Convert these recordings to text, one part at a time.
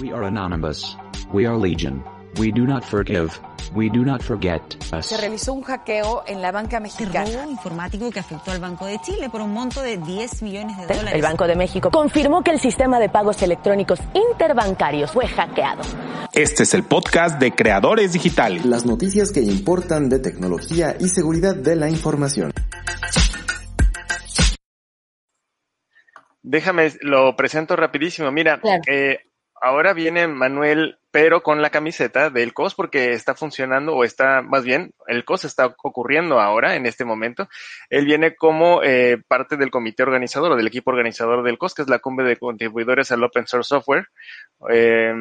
We are anonymous. We are legion. We do not forgive. We do not forget us. Se realizó un hackeo en la banca mexicana. robo informático que afectó al Banco de Chile por un monto de 10 millones de dólares. El Banco de México confirmó que el sistema de pagos electrónicos interbancarios fue hackeado. Este es el podcast de Creadores Digitales. Las noticias que importan de tecnología y seguridad de la información. Déjame, lo presento rapidísimo. Mira, Claro. eh, ahora viene Manuel, pero con la camiseta del COS porque está funcionando o está, más bien, el COS está ocurriendo ahora, en este momento. Él viene como eh, parte del comité organizador o del equipo organizador del COS, que es la cumbre de contribuidores al Open Source Software. Eh,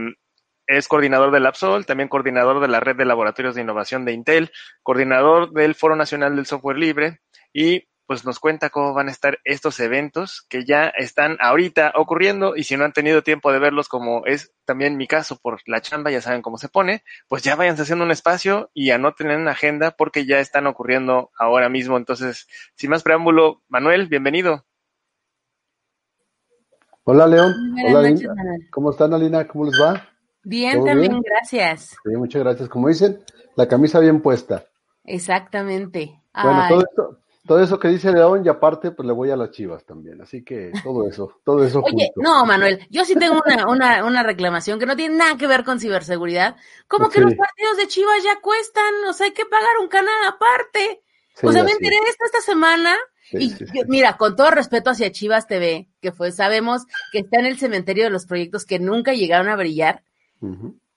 es coordinador del Absol, también coordinador de la red de laboratorios de innovación de Intel, coordinador del Foro Nacional del Software Libre y pues nos cuenta cómo van a estar estos eventos que ya están ahorita ocurriendo y si no han tenido tiempo de verlos como es también mi caso por la chamba, ya saben cómo se pone, pues ya váyanse haciendo un espacio y anoten en la agenda porque ya están ocurriendo ahora mismo. Entonces, sin más preámbulo, Manuel, bienvenido. Hola León, Buenas hola noches. Manuel. ¿Cómo están Alina? ¿Cómo les va? Bien, ¿Todo también, bien? gracias. Sí, muchas gracias. Como dicen, la camisa bien puesta. Exactamente. Bueno, todo esto, todo eso que dice León y aparte pues le voy a las chivas también. Así que todo eso, todo eso Oye, junto. no, Manuel, yo sí tengo una, una, una reclamación que no tiene nada que ver con ciberseguridad. Como que los partidos de Chivas ya cuestan, o sea, hay que pagar un canal aparte. Sí, o sea, me enteré de esto esta semana. Sí, y sí, sí. yo- mira, con todo respeto hacia Chivas TV, que fue, sabemos que está en el cementerio de los proyectos que nunca llegaron a brillar,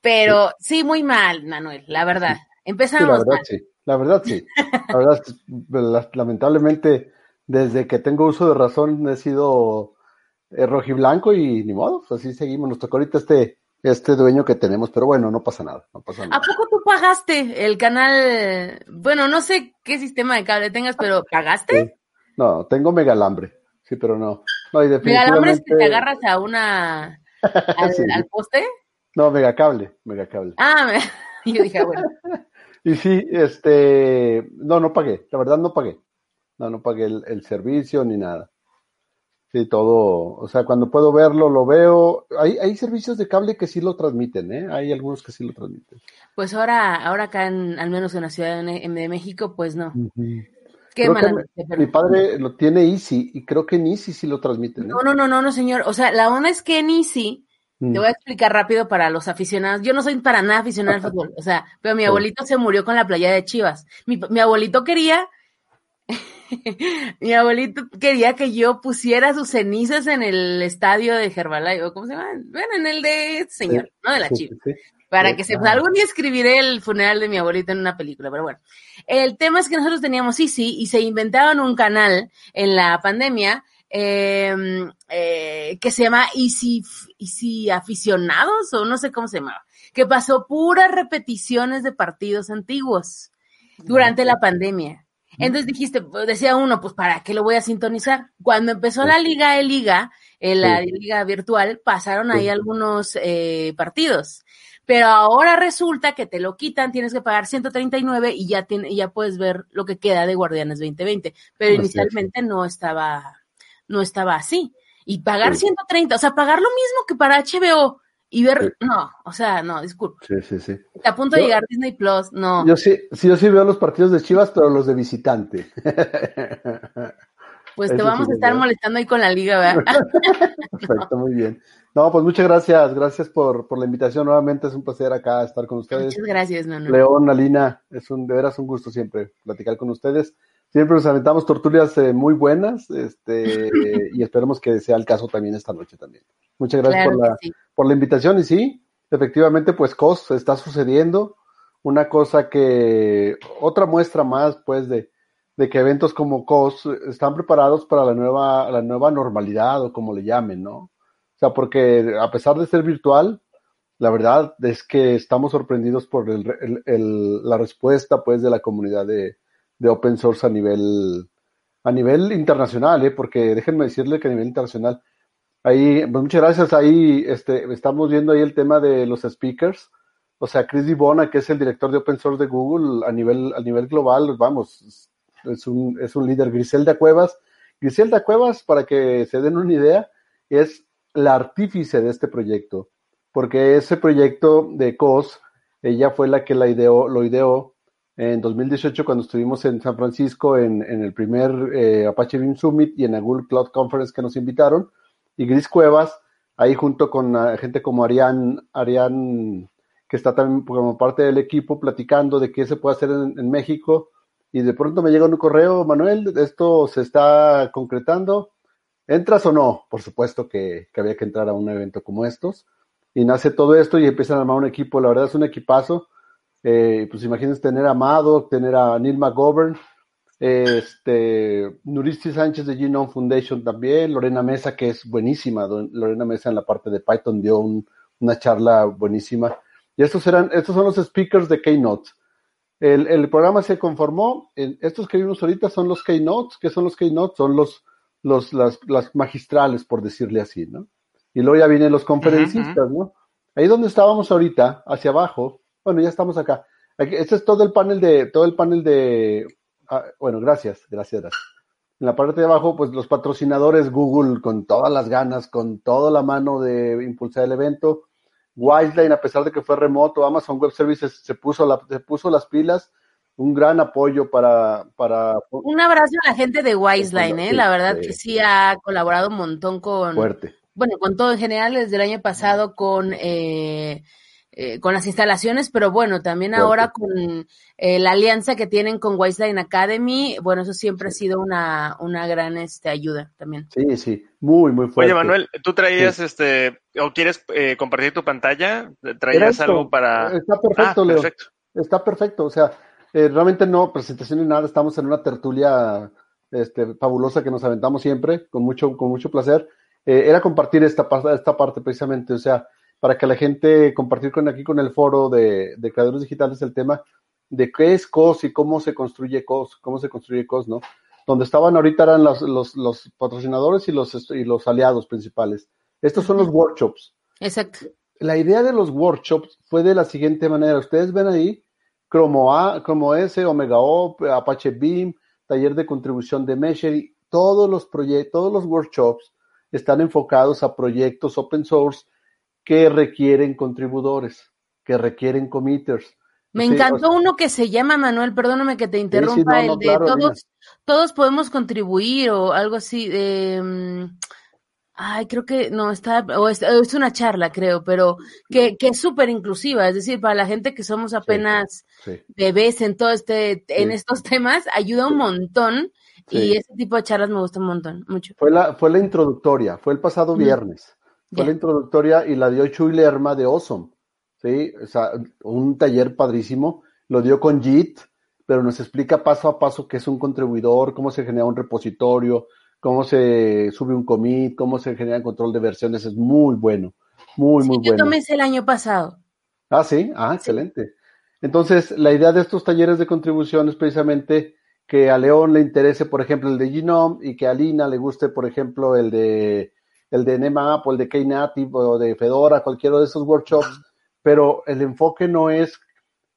pero sí, muy mal, Manuel, la verdad. Sí, la Empezamos verdad mal. La verdad sí. La verdad, lamentablemente, desde que tengo uso de razón he sido eh, rojiblanco y ni modo, pues así seguimos. Nos tocó ahorita este, este dueño que tenemos, pero bueno, no pasa nada, no pasa ¿A nada. poco tú pagaste el canal? Bueno, no sé qué sistema de cable tengas, pero ¿pagaste? Sí. No, tengo megalambre, sí, pero no. No, y ¿Megalambre es que te definitivamente- agarras a una al, Sí. al poste? No, megacable, megacable. Ah, me- yo dije, ah, bueno. Y sí, este, no, no pagué, la verdad no pagué. No, no pagué el, el servicio ni nada. Sí, todo, o sea, cuando puedo verlo, lo veo. Hay, hay servicios de cable que sí lo transmiten, ¿eh? Hay algunos que sí lo transmiten. Pues ahora, ahora acá en, al menos en la Ciudad de, México, pues no. Qué que mi padre lo tiene Easy y creo que en Easy sí lo transmiten, ¿eh? No, no, no, no, no, señor. O sea, la onda es que en Easy, Mm. te voy a explicar rápido para los aficionados. Yo no soy para nada aficionado al fútbol, o sea, pero mi Sí. abuelito se murió con la playa de Chivas. Mi, mi abuelito quería, mi abuelito quería que yo pusiera sus cenizas en el estadio de Herbalife, o ¿cómo se llama? Bueno, en el de este señor, ¿no? De la Sí, Chivas. sí, sí. Para Sí, que se, algún día escribiré el funeral de mi abuelita en una película, pero bueno. El tema es que nosotros teníamos Easy y se inventaban un canal en la pandemia eh, eh, que se llama Easy, Easy Aficionados o no sé cómo se llamaba, que pasó puras repeticiones de partidos antiguos durante la pandemia. Entonces dijiste, decía uno, pues ¿para qué lo voy a sintonizar? Cuando empezó la liga de liga, en la Sí. liga virtual, pasaron ahí algunos eh, partidos. Pero ahora resulta que te lo quitan, tienes que pagar 139 y ya, tiene, ya puedes ver lo que queda de Guardianes 2020. Pero Así es. inicialmente no estaba, no estaba así. Y pagar Sí. 130, o sea, pagar lo mismo que para HBO y ver, Sí. no, o sea, no, disculpa. Sí, sí, sí. Está a punto de Yo- llegar Disney Plus, no. Yo sí, sí, yo sí veo los partidos de Chivas, pero los de visitante. Pues te vamos sí a estar molestando ahí con la liga, ¿verdad? Perfecto, muy bien. No, pues muchas gracias, gracias por, por la invitación nuevamente, es un placer acá estar con ustedes. Muchas gracias, Nono. León, Alina, es un, de veras un gusto siempre platicar con ustedes. Siempre nos aventamos torturas eh, muy buenas, este, y esperemos que sea el caso también esta noche también. Muchas gracias Claro por la, sí. por la invitación y sí, efectivamente, pues COS está sucediendo. Una cosa que, otra muestra más, pues, de, de que eventos como COS están preparados para la nueva, la nueva normalidad o como le llamen, ¿no? O sea, porque a pesar de ser virtual, la verdad es que estamos sorprendidos por el, el- el- la respuesta, pues, de la comunidad de, de open source a nivel, a nivel internacional, ¿eh? Porque déjenme decirle que a nivel internacional, ahí, pues muchas gracias, ahí, este, estamos viendo ahí el tema de los speakers, o sea, Chris Dibona, que es el director de open source de Google a nivel, a nivel global, vamos, es un, es un líder. Griselda Cuevas, Griselda Cuevas, para que se den una idea, es la artífice de este proyecto, porque ese proyecto de COS, ella fue la que la ideó, lo ideó en 2018 cuando estuvimos en San Francisco en, el primer eh, Apache Beam Summit y en la Google Cloud Conference que nos invitaron. Y Gris Cuevas, ahí junto con uh, gente como Arián, Arián, que está también como parte del equipo, platicando de qué se puede hacer en, en México. Y de pronto me llega un correo, Manuel, esto se está concretando. ¿Entras o no? Por supuesto que, que había que entrar a un evento como estos. Y nace todo esto y empiezan a armar un equipo. La verdad es un equipazo eh, pues imagínense tener a Amado, tener a Neil McGovern, este, Nuristi Sánchez de Genome Foundation también, Lorena Mesa, que es buenísima, Lorena Mesa en la parte de Python dio un, una charla buenísima. Y estos eran, estos son los speakers de Keynote. El, el programa se conformó, en, estos que vimos ahorita son los Keynotes, ¿qué son los Keynotes? Son los, los, las, las magistrales, por decirle así, ¿no? Y luego ya vienen los conferencistas, ¿no? Ahí donde estábamos ahorita, hacia abajo, bueno, ya estamos acá. Aquí, este es todo el panel de, todo el panel de, ah, bueno, gracias, gracias, gracias. En la parte de abajo, pues los patrocinadores Google con todas las ganas, con toda la mano de impulsar el evento. Wiseline, a pesar de que fue remoto, Amazon Web Services se puso, la, se puso las pilas. Un gran apoyo para, para... Un abrazo a la gente de Wiseline, ¿eh? La verdad que sí ha colaborado un montón con... Fuerte. Bueno, con todo en general, desde el año pasado con... Eh, eh, con las instalaciones, pero bueno, también fuerte. ahora con eh, la alianza que tienen con Wiseline Academy, bueno, eso siempre sí. ha sido una, una gran este, ayuda también. Sí, sí, muy, muy fuerte. Oye, Manuel, ¿tú traías sí. este, o quieres eh, compartir tu pantalla? ¿Traías algo para...? Está perfecto, ah, Leo. Perfecto. Está perfecto, o sea, eh, realmente no presentación ni nada, estamos en una tertulia este, fabulosa que nos aventamos siempre, con mucho, con mucho placer. Eh, era compartir esta, esta parte precisamente, o sea, para que la gente compartir con aquí con el foro de, de creadores digitales el tema de qué es COS y cómo se construye COS, cómo se construye COS, ¿no? Donde estaban ahorita eran los, los, los patrocinadores y los, y los aliados principales. Estos son los workshops. Exacto. La idea de los workshops fue de la siguiente manera. Ustedes ven ahí Chromo A, S, Omega O, Apache Beam, taller de contribución de Mesher, todos los proyectos, todos los workshops están enfocados a proyectos open source que requieren contribuidores, que requieren committers. Me sí, encantó o sea, uno que se llama Manuel, perdóname que te interrumpa, sí, sí, no, no, el de claro, todos, todos podemos contribuir o algo así. Eh, ay, creo que no está, o es, es una charla, creo, pero que, que es súper inclusiva, es decir, para la gente que somos apenas bebés en todo este, en estos temas, ayuda un montón. Y ese tipo de charlas me gusta un montón, mucho. Fue la, fue la introductoria, fue el pasado viernes. Fue yeah. la introductoria y la dio Chuy Lerma de Awesome. ¿sí? O sea, un taller padrísimo. Lo dio con JIT, pero nos explica paso a paso qué es un contribuidor, cómo se genera un repositorio, cómo se sube un commit, cómo se genera el control de versiones. Es muy bueno. Muy, sí, muy yo bueno. Yo tomé ese el año pasado. Ah, sí. Ah, excelente. Entonces, la idea de estos talleres de contribución es precisamente que a León le interese, por ejemplo, el de Genome y que a Lina le guste, por ejemplo, el de el de NMAP o el de Knative o de Fedora, cualquiera de esos workshops, pero el enfoque no es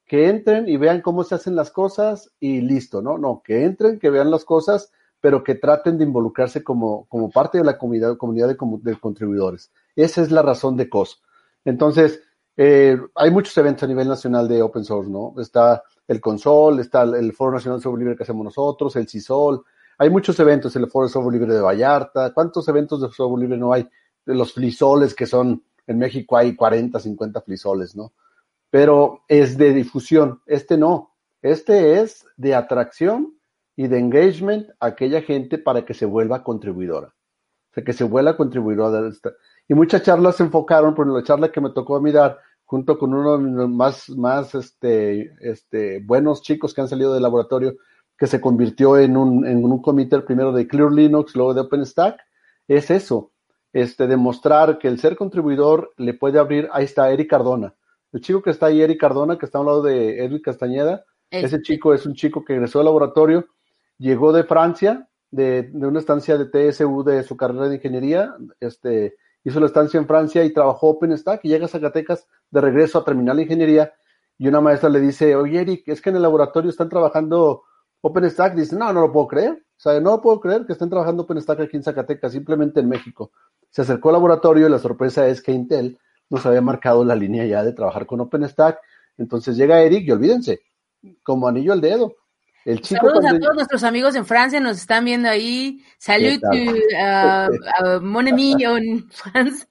que entren y vean cómo se hacen las cosas y listo, ¿no? No, que entren, que vean las cosas, pero que traten de involucrarse como, como parte de la comunidad, comunidad de, de contribuidores. Esa es la razón de COS. Entonces, eh, hay muchos eventos a nivel nacional de open source, ¿no? Está el Consol, está el Foro Nacional Software Libre que hacemos nosotros, el CISOL, hay muchos eventos, el Foro de Software Libre de Vallarta, ¿cuántos eventos de software libre no hay? De los flisoles que son, en México hay 40, 50 flisoles, ¿no? Pero es de difusión, este no, este es de atracción y de engagement a aquella gente para que se vuelva contribuidora. O sea, que se vuelva contribuidora. Y muchas charlas se enfocaron, por la charla que me tocó mirar, junto con uno de los más, más este, este, buenos chicos que han salido del laboratorio, que se convirtió en un, en un comité primero de Clear Linux, luego de OpenStack, es eso, este, demostrar que el ser contribuidor le puede abrir, ahí está Eric Cardona, el chico que está ahí, Eric Cardona, que está a un lado de Eric Castañeda, este. ese chico es un chico que egresó al laboratorio, llegó de Francia, de, de, una estancia de TSU de su carrera de ingeniería, este, hizo la estancia en Francia y trabajó OpenStack y llega a Zacatecas de regreso a terminar la ingeniería y una maestra le dice, oye Eric, es que en el laboratorio están trabajando OpenStack dice, no, no lo puedo creer. O sea, no puedo creer que estén trabajando OpenStack aquí en Zacatecas, simplemente en México. Se acercó al laboratorio y la sorpresa es que Intel nos había marcado la línea ya de trabajar con OpenStack. Entonces llega Eric y olvídense, como anillo al dedo. El chico Saludos cuando- a todos nuestros amigos en Francia, nos están viendo ahí. Salud ¿Qué a mon ami en France.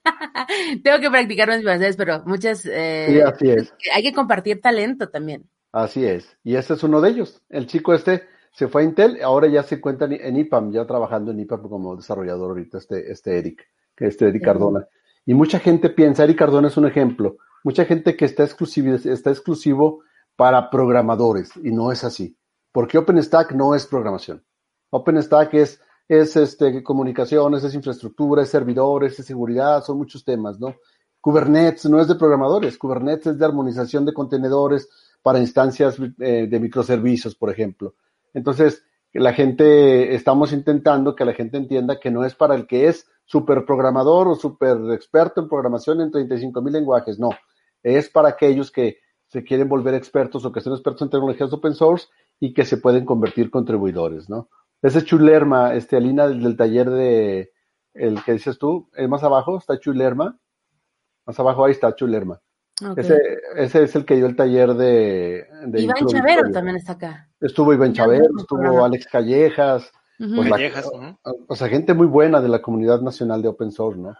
Tengo que practicar mis francés, pero muchas... eh, Sí, así es. Hay que compartir talento también. Así es. Y ese es uno de ellos. El chico este se fue a Intel, ahora ya se encuentra en- IPAM, ya trabajando en IPAM como desarrollador ahorita, este, este Eric, que este Eric Cardona. Y mucha gente piensa, Eric Cardona es un ejemplo, mucha gente que está exclusivo, está exclusivo para programadores, y no es así. Porque OpenStack no es programación. OpenStack es, es este, comunicaciones, es infraestructura, es servidores, es seguridad, son muchos temas, ¿no? Kubernetes no es de programadores, Kubernetes es de armonización de contenedores para instancias eh, de microservicios, por ejemplo. Entonces, la gente, estamos intentando que la gente entienda que no es para el que es super programador o super experto en programación en 35 mil lenguajes, no. Es para aquellos que se quieren volver expertos o que son expertos en tecnologías open source y que se pueden convertir contribuidores, ¿no? Ese Chulerma, este, Alina, del, taller de, el que dices tú, el más abajo está Chulerma, más abajo ahí está Chulerma. Ese, ese es el que dio el taller de, de Iván Chavero Victoria. también está acá. Estuvo Iván Chavero, estuvo. Alex Callejas, pues la- Callejas, o sea, gente muy buena de la comunidad nacional de open source, ¿no?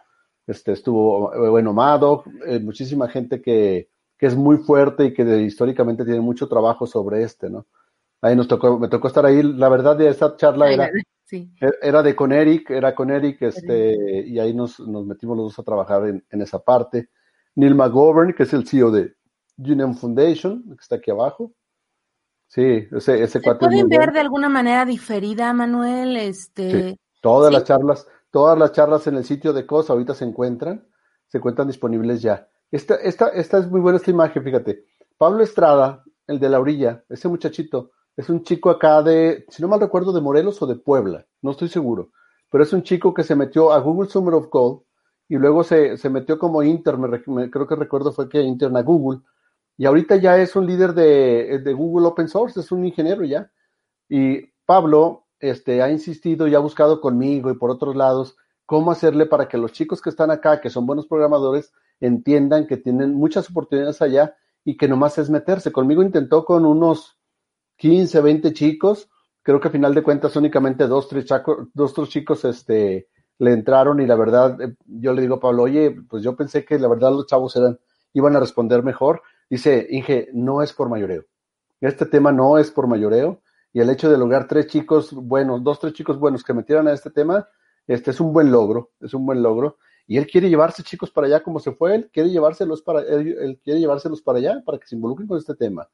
Este, estuvo, eh, bueno, Mado, eh, muchísima gente que, que es muy fuerte y que de- históricamente tiene mucho trabajo sobre este, ¿no? Ahí nos tocó, me tocó estar ahí, la verdad de esa charla Ay, era, sí. era de con Eric, era con Eric, este, y ahí nos, nos metimos los dos a trabajar en, en esa parte. Neil McGovern, que es el CEO de Genome Foundation, que está aquí abajo. Sí, ese, ese ¿Se cuate pueden ver de alguna manera diferida, Manuel? Este, Sí. Todas Sí. las charlas, todas las charlas en el sitio de COS ahorita se encuentran, se encuentran disponibles ya. Esta, esta, esta es muy buena esta imagen, fíjate. Pablo Estrada, el de la orilla, ese muchachito, es un chico acá de, si no mal recuerdo, de Morelos o de Puebla, no estoy seguro, pero es un chico que se metió a Google Summer of Code y luego se, se metió como intern, me creo que recuerdo fue que a Google, y ahorita ya es un líder de, de Google Open Source, es un ingeniero ya. Y Pablo este, ha insistido y ha buscado conmigo y por otros lados cómo hacerle para que los chicos que están acá, que son buenos programadores, entiendan que tienen muchas oportunidades allá y que nomás es meterse. Conmigo intentó con unos 15, 20 chicos. Creo que a final de cuentas únicamente dos, tres, dos, tres chicos este, le entraron y la verdad, eh, yo le digo a Pablo, oye, pues yo pensé que la verdad los chavos eran, iban a responder mejor. Dice, Inge, no es por mayoreo. Este tema no es por mayoreo y el hecho de lograr tres chicos buenos, dos, tres chicos buenos que metieran a este tema, este es un buen logro, es un buen logro. Y él quiere llevarse chicos para allá como se fue, él quiere llevárselos para, él, él quiere llevárselos para allá para que se involucren con este tema.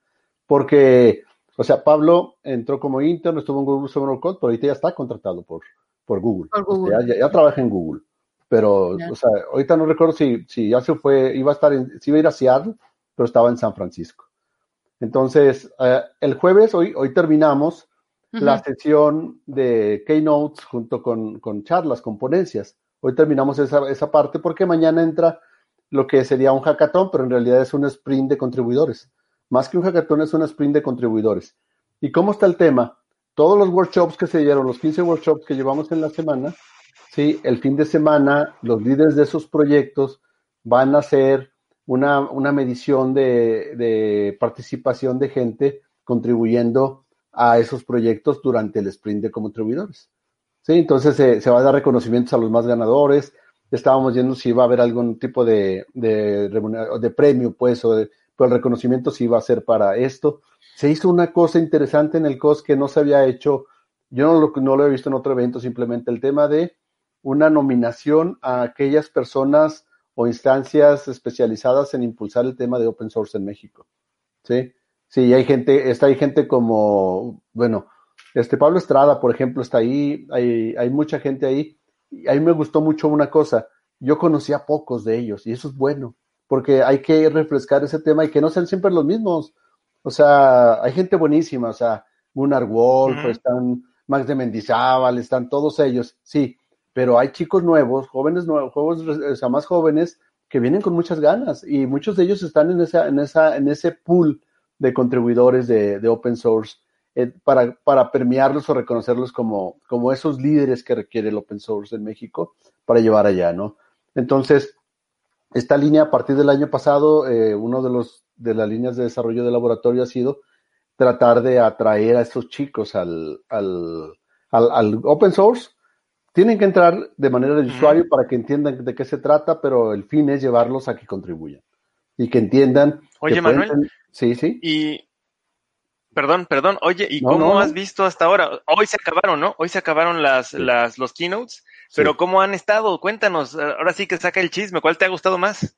Porque, o sea, Pablo entró como intern, estuvo en Google Summer Code, pero ahorita ya está contratado por, por Google. Por Google. Este, ya, ya- ya trabaja en Google. Pero, o sea, ahorita no recuerdo si, si ya se fue, iba a estar en, si iba a ir a Seattle, pero estaba en San Francisco. Entonces, eh, el jueves, hoy, hoy terminamos la sesión de Keynotes junto con, con charlas, con ponencias. Hoy terminamos esa, esa parte porque mañana entra lo que sería un hackathon, pero en realidad es un sprint de contribuidores. Más que un hackathon es un sprint de contribuidores. ¿Y cómo está el tema? Todos los workshops que se dieron, los 15 workshops que llevamos en la semana, sí, el fin de semana los líderes de esos proyectos van a hacer una, una medición de, de participación de gente contribuyendo a esos proyectos durante el sprint de contribuidores. Sí, entonces se, se va a dar reconocimientos a los más ganadores. Estábamos viendo si iba a haber algún tipo de, de, de premio, pues, o de, pero el reconocimiento sí iba a ser para esto. Se hizo una cosa interesante en el COS que no se había hecho, yo no lo, no lo he visto en otro evento, simplemente el tema de una nominación a aquellas personas o instancias especializadas en impulsar el tema de open source en México. Sí, sí, hay gente, está hay gente como, bueno, este Pablo Estrada, por ejemplo, está ahí, hay, hay mucha gente ahí. Y a me gustó mucho una cosa, yo conocía pocos de ellos y eso es bueno, porque hay que refrescar ese tema y que no sean siempre los mismos. O sea, hay gente buenísima, o sea, Gunnar Wolf, están Max de Mendizábal, están todos ellos, sí, pero hay chicos nuevos, jóvenes nuevos, jóvenes, o sea, más jóvenes que vienen con muchas ganas y muchos de ellos están en esa, en esa, en ese pool de contribuidores de, de open source eh, para, para premiarlos o reconocerlos como, como esos líderes que requiere el open source en México para llevar allá, ¿no? Entonces, esta línea a partir del año pasado, eh, uno de los de las líneas de desarrollo de laboratorio ha sido tratar de atraer a estos chicos al, al, al, al open source. Tienen que entrar de manera de usuario para que entiendan de qué se trata, pero el fin es llevarlos a que contribuyan y que entiendan. Oye, que Manuel. Sí, sí. Y, perdón, perdón, oye, ¿y No, cómo no, has no. visto hasta ahora? Hoy se acabaron, ¿no? Hoy se acabaron las, Sí. las, los keynotes, Sí. pero ¿cómo han estado? Cuéntanos, ahora sí que saca el chisme, ¿cuál te ha gustado más?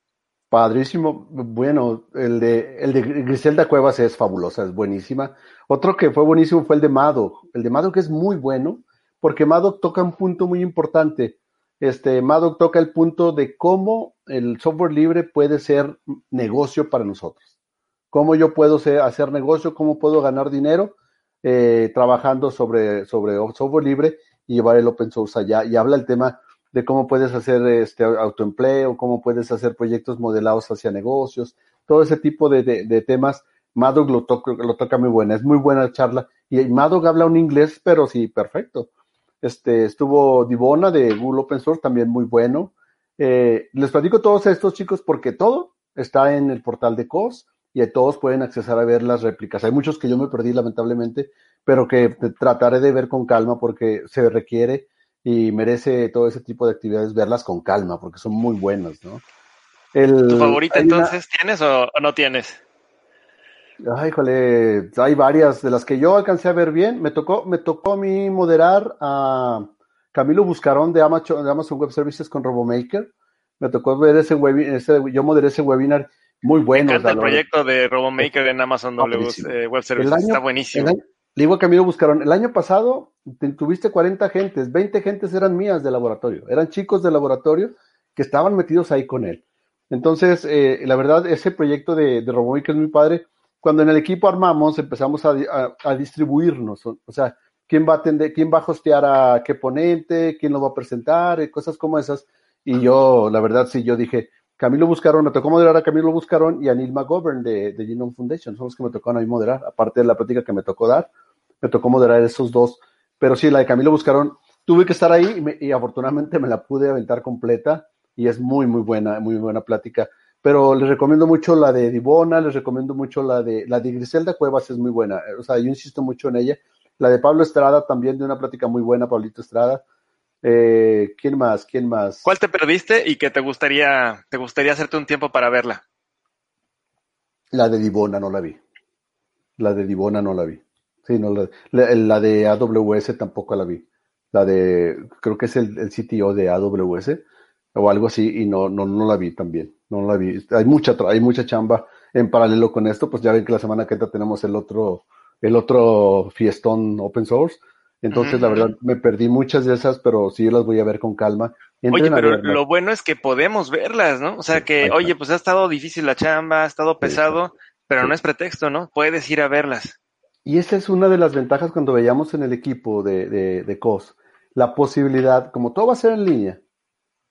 Padrísimo. Bueno, el de, el de Griselda Cuevas es fabulosa, es buenísima. Otro que fue buenísimo fue el de Madoc. El de Madoc es muy bueno porque Madoc toca un punto muy importante. Este, Madoc toca el punto de cómo el software libre puede ser negocio para nosotros. Cómo yo puedo ser- hacer negocio, cómo puedo ganar dinero eh, trabajando sobre, sobre software libre y llevar el open source allá. Y habla el tema de cómo puedes hacer este autoempleo, cómo puedes hacer proyectos modelados hacia negocios, todo ese tipo de, de- temas. Madoc lo, toca lo toca muy buena, es muy buena la charla. Y Madoc habla un inglés, pero sí, perfecto. Este, estuvo Divona de Google Open Source, también muy bueno. Eh, les platico todos estos chicos porque todo está en el portal de COS y todos pueden accesar a ver las réplicas. Hay muchos que yo me perdí lamentablemente, pero que trataré de ver con calma porque se requiere y merece todo ese tipo de actividades verlas con calma porque son muy buenas, ¿no? El- ¿Tu favorita una- entonces tienes o, no tienes? Ay, híjole, hay varias de las que yo alcancé a ver bien. Me tocó, me tocó a mí moderar a Camilo Buscarón de Amazon, de Amazon Web Services con RoboMaker. Me tocó ver ese webinar, ese, yo moderé ese webinar muy Me bueno. encanta sea, el proyecto de RoboMaker en Amazon W, eh, Web Services, año- está buenísimo. el año- digo a Camilo Buscarón, el año pasado te- tuviste 40 gentes, 20 gentes eran mías de laboratorio, eran chicos de laboratorio que estaban metidos ahí con él. Entonces, eh, la verdad, ese proyecto de, de RoboMaker es muy padre. Cuando en el equipo armamos, empezamos a, di- a- a distribuirnos, o, sea, quién va a atender, quién va a hostear a qué ponente, quién lo va a presentar, y cosas como esas. Y yo, la verdad, sí, yo dije, Camilo Buscarón, me tocó moderar a Camilo Buscarón y a Neil McGovern de, de Genome Foundation, son los que me tocaron a mí moderar, aparte de la plática que me tocó dar, me tocó moderar esos dos. Pero sí, la de Camilo Buscarón, tuve que estar ahí y, me- y afortunadamente me la pude aventar completa y es muy, muy buena, muy buena plática. Pero les recomiendo mucho la de Divona, les recomiendo mucho la de, la de Griselda Cuevas, es muy buena. O sea, yo insisto mucho en ella. La de Pablo Estrada también, de una plática muy buena, Pablito Estrada. Eh, ¿Quién más? ¿Quién más? ¿Cuál te perdiste y que te gustaría, te gustaría hacerte un tiempo para verla? La de Divona no la vi. La de Divona no la vi. Sí, no, la, la- la de AWS tampoco la vi. La de, creo que es el, el CTO de AWS o algo así y no, no, no la vi también. No la vi. Hay mucha, hay mucha chamba en paralelo con esto. Pues ya ven que la semana que entra tenemos el otro, el otro fiestón open source. Entonces, la verdad, me perdí muchas de esas, pero sí las voy a ver con calma. Entren Oye, pero lo bueno es que podemos verlas, ¿no? O sea Sí, que, oye, pues ha estado difícil la chamba, ha estado Sí, pesado, pero no es pretexto, ¿no? Puedes ir a verlas. Y esa es una de las ventajas cuando veíamos en el equipo de, de, de COS, la posibilidad, como todo va a ser en línea,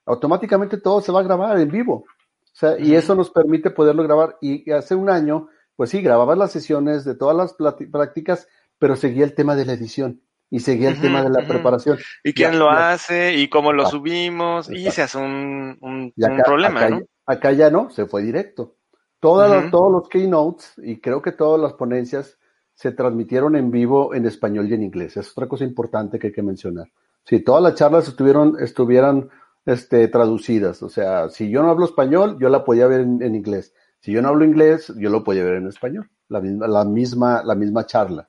automáticamente todo se va a grabar en vivo. O sea, y eso nos permite poderlo grabar. Y hace un año, pues sí, grababas las sesiones de todas las prácticas, pero seguía el tema de la edición y seguía el tema de la preparación. ¿Y quién Ya- lo ya- hace? ¿Y cómo lo Ah, subimos? Y se hace un, un, problema, acá, ¿no? acá ya no, se fue directo. Todas las- todos los keynotes y creo que todas las ponencias se transmitieron en vivo en español y en inglés. Es otra cosa importante que hay que mencionar. Si todas las charlas estuvieron, estuvieran este, traducidas, o sea, si yo no hablo español, yo la podía ver en, en inglés. Si yo no hablo inglés, yo lo podía ver en español. La misma, la misma, la misma charla.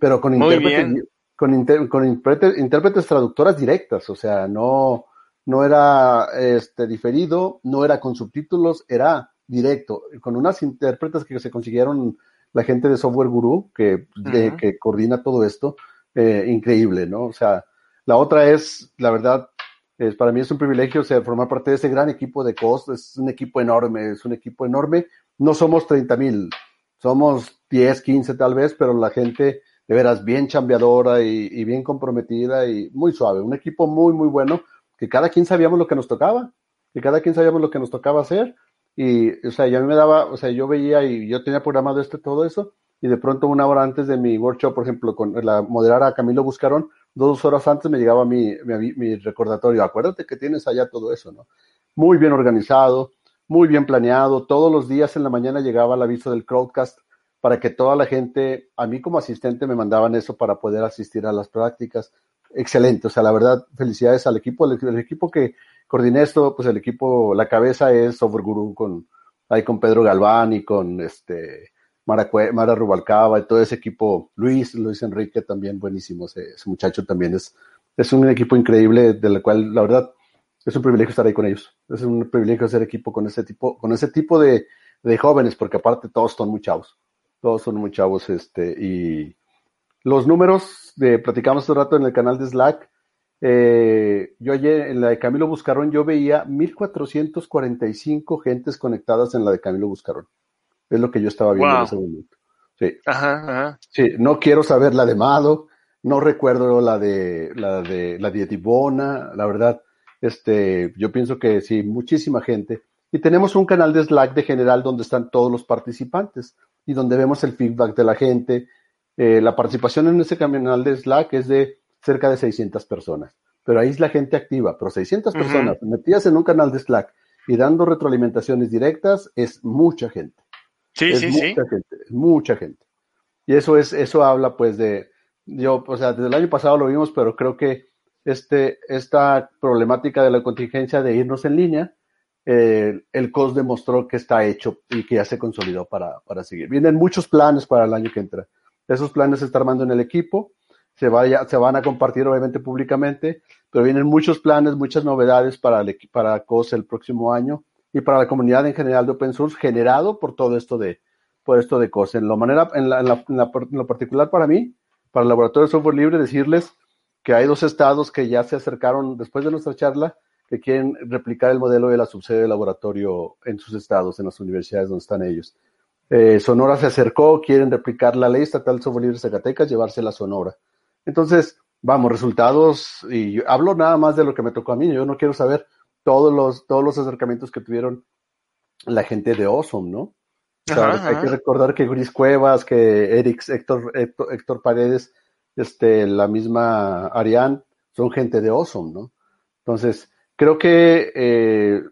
Pero con Muy intérpretes, bien. con, inter- con intérprete- intérpretes traductoras directas, o sea, no, no era este, diferido, no era con subtítulos, era directo, con unas intérpretes que se consiguieron la gente de Software Guru, que, de- que coordina todo esto, eh, increíble, ¿no? O sea, la otra es, la verdad, es, para mí es un privilegio o sea, formar parte de ese gran equipo de COS, es un equipo enorme, es un equipo enorme, no somos 30 mil, somos 10, 15 tal vez, pero la gente de veras bien chambeadora y, y bien comprometida y muy suave, un equipo muy, muy bueno, que cada quien sabíamos lo que nos tocaba, que cada quien sabíamos lo que nos tocaba hacer y, o sea, y a mí me daba, o sea, yo veía y yo tenía programado este, todo eso y de pronto una hora antes de mi workshop, por ejemplo, con la moderara Camilo Buscarón, dos horas antes me llegaba mi, mi, recordatorio, acuérdate que tienes allá todo eso, ¿no? Muy bien organizado, muy bien planeado, todos los días en la mañana llegaba el aviso del crowdcast para que toda la gente, a mí como asistente me mandaban eso para poder asistir a las prácticas. Excelente, o sea, la verdad, felicidades al equipo, el equipo que coordiné esto, pues el equipo, la cabeza es Software Guru con, ahí con Pedro Galván y con este Mara, Mara Rubalcaba y todo ese equipo, Luis, Luis Enrique también buenísimo, ese, muchacho también es, es un equipo increíble del cual la verdad es un privilegio estar ahí con ellos, es un privilegio hacer equipo con ese tipo, con ese tipo de, de jóvenes, porque aparte todos son muy chavos. Todos son muy chavos, este, y los números de, platicamos hace rato en el canal de Slack, eh, yo ayer en la de Camilo Buscarón yo veía 1445 gentes conectadas en la de Camilo Buscarón. Es lo que yo estaba viendo en ese momento. Sí. Ajá, ajá. Sí, no quiero saber la de Mado, no recuerdo la de la de la de Dibona, la verdad, este, yo pienso que sí, muchísima gente. Y tenemos un canal de Slack de general donde están todos los participantes y donde vemos el feedback de la gente. Eh, la participación en ese canal de Slack es de cerca de 600 personas, pero ahí es la gente activa, pero 600 personas metidas en un canal de Slack y dando retroalimentaciones directas es mucha gente. Sí, es sí, mucha sí. gente, es mucha gente. Y eso es, eso habla pues de, yo, o sea, desde el año pasado lo vimos, pero creo que este, esta problemática de la contingencia de irnos en línea, eh, el COS demostró que está hecho y que ya se consolidó para, para seguir. Vienen muchos planes para el año que entra. Esos planes se están armando en el equipo, se, vaya, se van a compartir obviamente públicamente, pero vienen muchos planes, muchas novedades para, el, para COS el próximo año y para la comunidad en general de open source generado por todo esto de, por esto de COS. En lo, manera, en, la, lo particular para mí, para el Laboratorio de Software Libre, decirles que hay dos estados que ya se acercaron después de nuestra charla, que quieren replicar el modelo de la subsede de laboratorio en sus estados, en las universidades donde están ellos. Eh, Sonora se acercó, quieren replicar la ley estatal software libre Zacatecas, llevársela a Sonora. Entonces, vamos, resultados, y yo hablo nada más de lo que me tocó a mí, yo no quiero saber todos los, todos los acercamientos que tuvieron la gente de Awesome, ¿no? O sea, ajá, hay ajá. que recordar que Gris Cuevas, que Eric, Héctor, Héctor, Héctor Paredes, este, la misma Ariane, son gente de Awesome, ¿no? Entonces, creo que eh,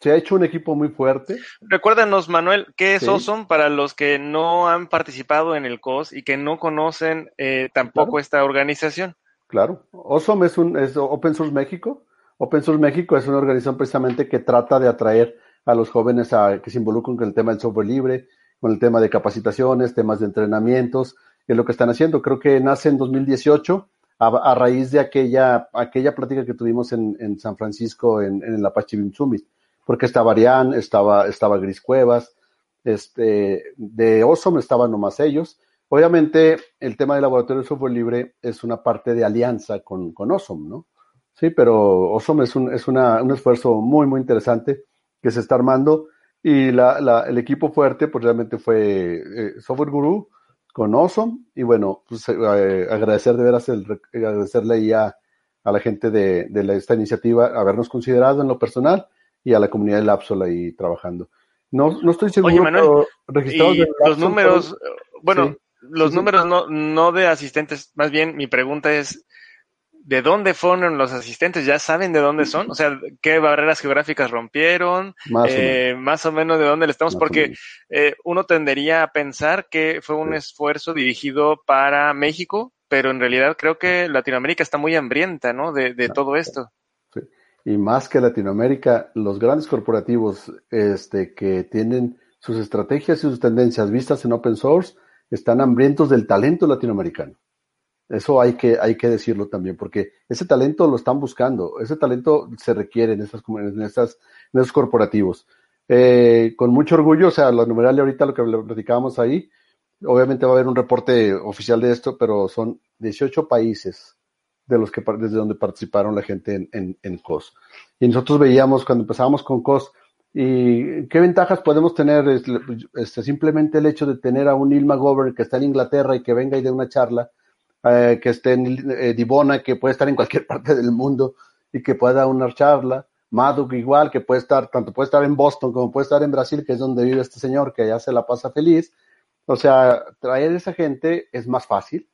se ha hecho un equipo muy fuerte. Recuérdanos, Manuel, ¿qué es sí. Awesome para los que no han participado en el COS y que no conocen eh, tampoco claro. esta organización? Claro, Awesome es, un, es Open Source México. Open Source México es una organización precisamente que trata de atraer a los jóvenes a que se involucren con el tema del software libre, con el tema de capacitaciones, temas de entrenamientos, que es lo que están haciendo. Creo que nace en 2018 a, a raíz de aquella, aquella plática que tuvimos en, en San Francisco en, en, el Apache Beam Summit, porque estaba Arián, estaba, estaba Gris Cuevas, este, de Awesome estaban nomás ellos. Obviamente, el tema del laboratorio de software libre es una parte de alianza con, con Awesome, ¿no? Sí, pero Awesome es un, es una, un esfuerzo muy, muy interesante que se está armando y la, la, el equipo fuerte, pues realmente fue eh, Software Guru con Awesome y bueno, pues eh, agradecer de veras, el, agradecerle ahí a, a la gente de, de la, esta iniciativa habernos considerado en lo personal y a la comunidad del Lapsol ahí trabajando. No, no estoy seguro, Oye, Manuel, registrados y los números, pero, bueno, sí, los sí, números sí. no, no de asistentes, más bien mi pregunta es, ¿de dónde fueron los asistentes? ¿Ya saben de dónde son? O sea, ¿qué barreras geográficas rompieron? Más, eh, o, menos. más o menos de dónde le estamos, más porque eh, uno tendería a pensar que fue un esfuerzo dirigido para México, pero en realidad creo que Latinoamérica está muy hambrienta, ¿no? De, de todo esto. Y más que Latinoamérica, los grandes corporativos este, que tienen sus estrategias y sus tendencias vistas en open source están hambrientos del talento latinoamericano. Eso hay que, hay que decirlo también, porque ese talento lo están buscando, ese talento se requiere en estas en estas, en esos corporativos. Eh, con mucho orgullo, o sea, la numeral ahorita lo que platicábamos ahí, obviamente va a haber un reporte oficial de esto, pero son 18 países de los que desde donde participaron la gente en, en, en COS. Y nosotros veíamos cuando empezábamos con COS, y qué ventajas podemos tener, este, simplemente el hecho de tener a un Ilma Gover que está en Inglaterra y que venga y dé una charla, eh, que esté en eh, Divona, que puede estar en cualquier parte del mundo y que pueda dar una charla. Maduk igual, que puede estar, tanto puede estar en Boston como puede estar en Brasil, que es donde vive este señor, que allá se la pasa feliz. O sea, traer esa gente es más fácil,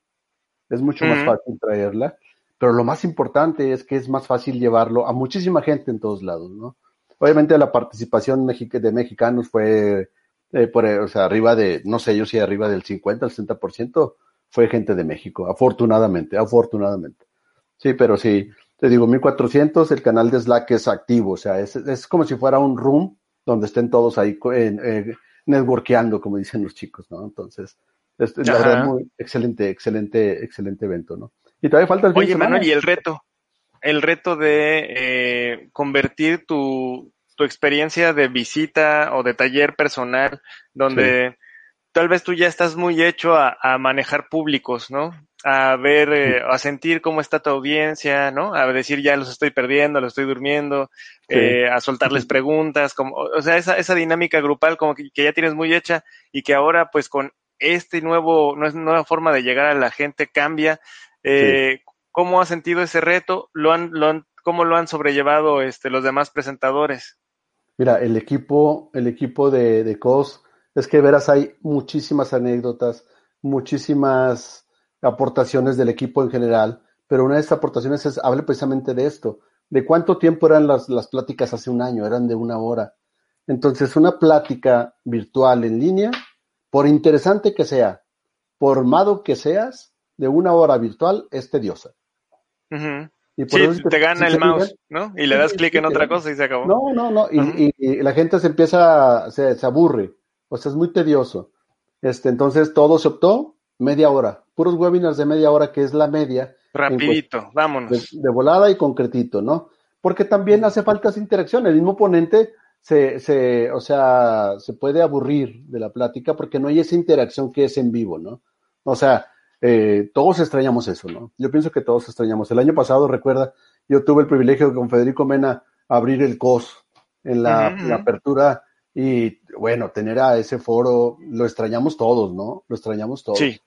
es mucho más fácil traerla, pero lo más importante es que es más fácil llevarlo a muchísima gente en todos lados, ¿no? Obviamente la participación de mexicanos fue, eh, por, eh, o sea, arriba de, no sé yo si arriba del 50 al 60% fue gente de México, afortunadamente, afortunadamente. Sí, pero sí, te digo, 1400, el canal de Slack es activo, o sea, es, es como si fuera un room donde estén todos ahí eh, networkeando, como dicen los chicos, ¿no? Entonces, es, la verdad, muy excelente, excelente, excelente evento, ¿no? Y todavía falta el fin de Oye, semana. Manuel, y el reto, el reto de eh, convertir tu, tu experiencia de visita o de taller personal, donde tal vez tú ya estás muy hecho a, a manejar públicos, ¿no? A ver, eh, a sentir cómo está tu audiencia, ¿no? A decir ya los estoy perdiendo, los estoy durmiendo, Sí. eh, a soltarles preguntas, como, o sea, esa, esa dinámica grupal como que, que ya tienes muy hecha y que ahora pues con este nuevo, nue- nueva forma de llegar a la gente cambia. Eh, ¿Cómo has sentido ese reto? ¿Lo han, lo han, ¿Cómo lo han sobrellevado este, los demás presentadores? Mira, el equipo, el equipo de, de COS, es que verás, hay muchísimas anécdotas, muchísimas aportaciones del equipo en general, pero una de estas aportaciones es, habla precisamente de esto, de cuánto tiempo eran las, las pláticas hace un año, eran de una hora. Entonces, una plática virtual en línea, por interesante que sea, por mado que seas, de una hora virtual es tediosa. Y por Sí, te gana si el se mouse, ¿no? Y le das Sí, clic sí, en otra cosa y se acabó. no, no, no, y, Ajá. y- y la gente se empieza, se, se aburre, o sea, es muy tedioso. Este, entonces todo se optó media hora, puros webinars de media hora, que es la media, Rapidito, vámonos. de, de volada y concretito, ¿no? Porque también hace falta esa interacción, el mismo ponente se, se, o sea, se puede aburrir de la plática porque no hay esa interacción que es en vivo, ¿no? O sea, eh, todos extrañamos eso, ¿no? Yo pienso que todos extrañamos. El año pasado, recuerda, yo tuve el privilegio de con Federico Mena abrir el COS en la apertura y bueno, tener a ese foro, lo extrañamos todos, ¿no? Lo extrañamos todos. Sí.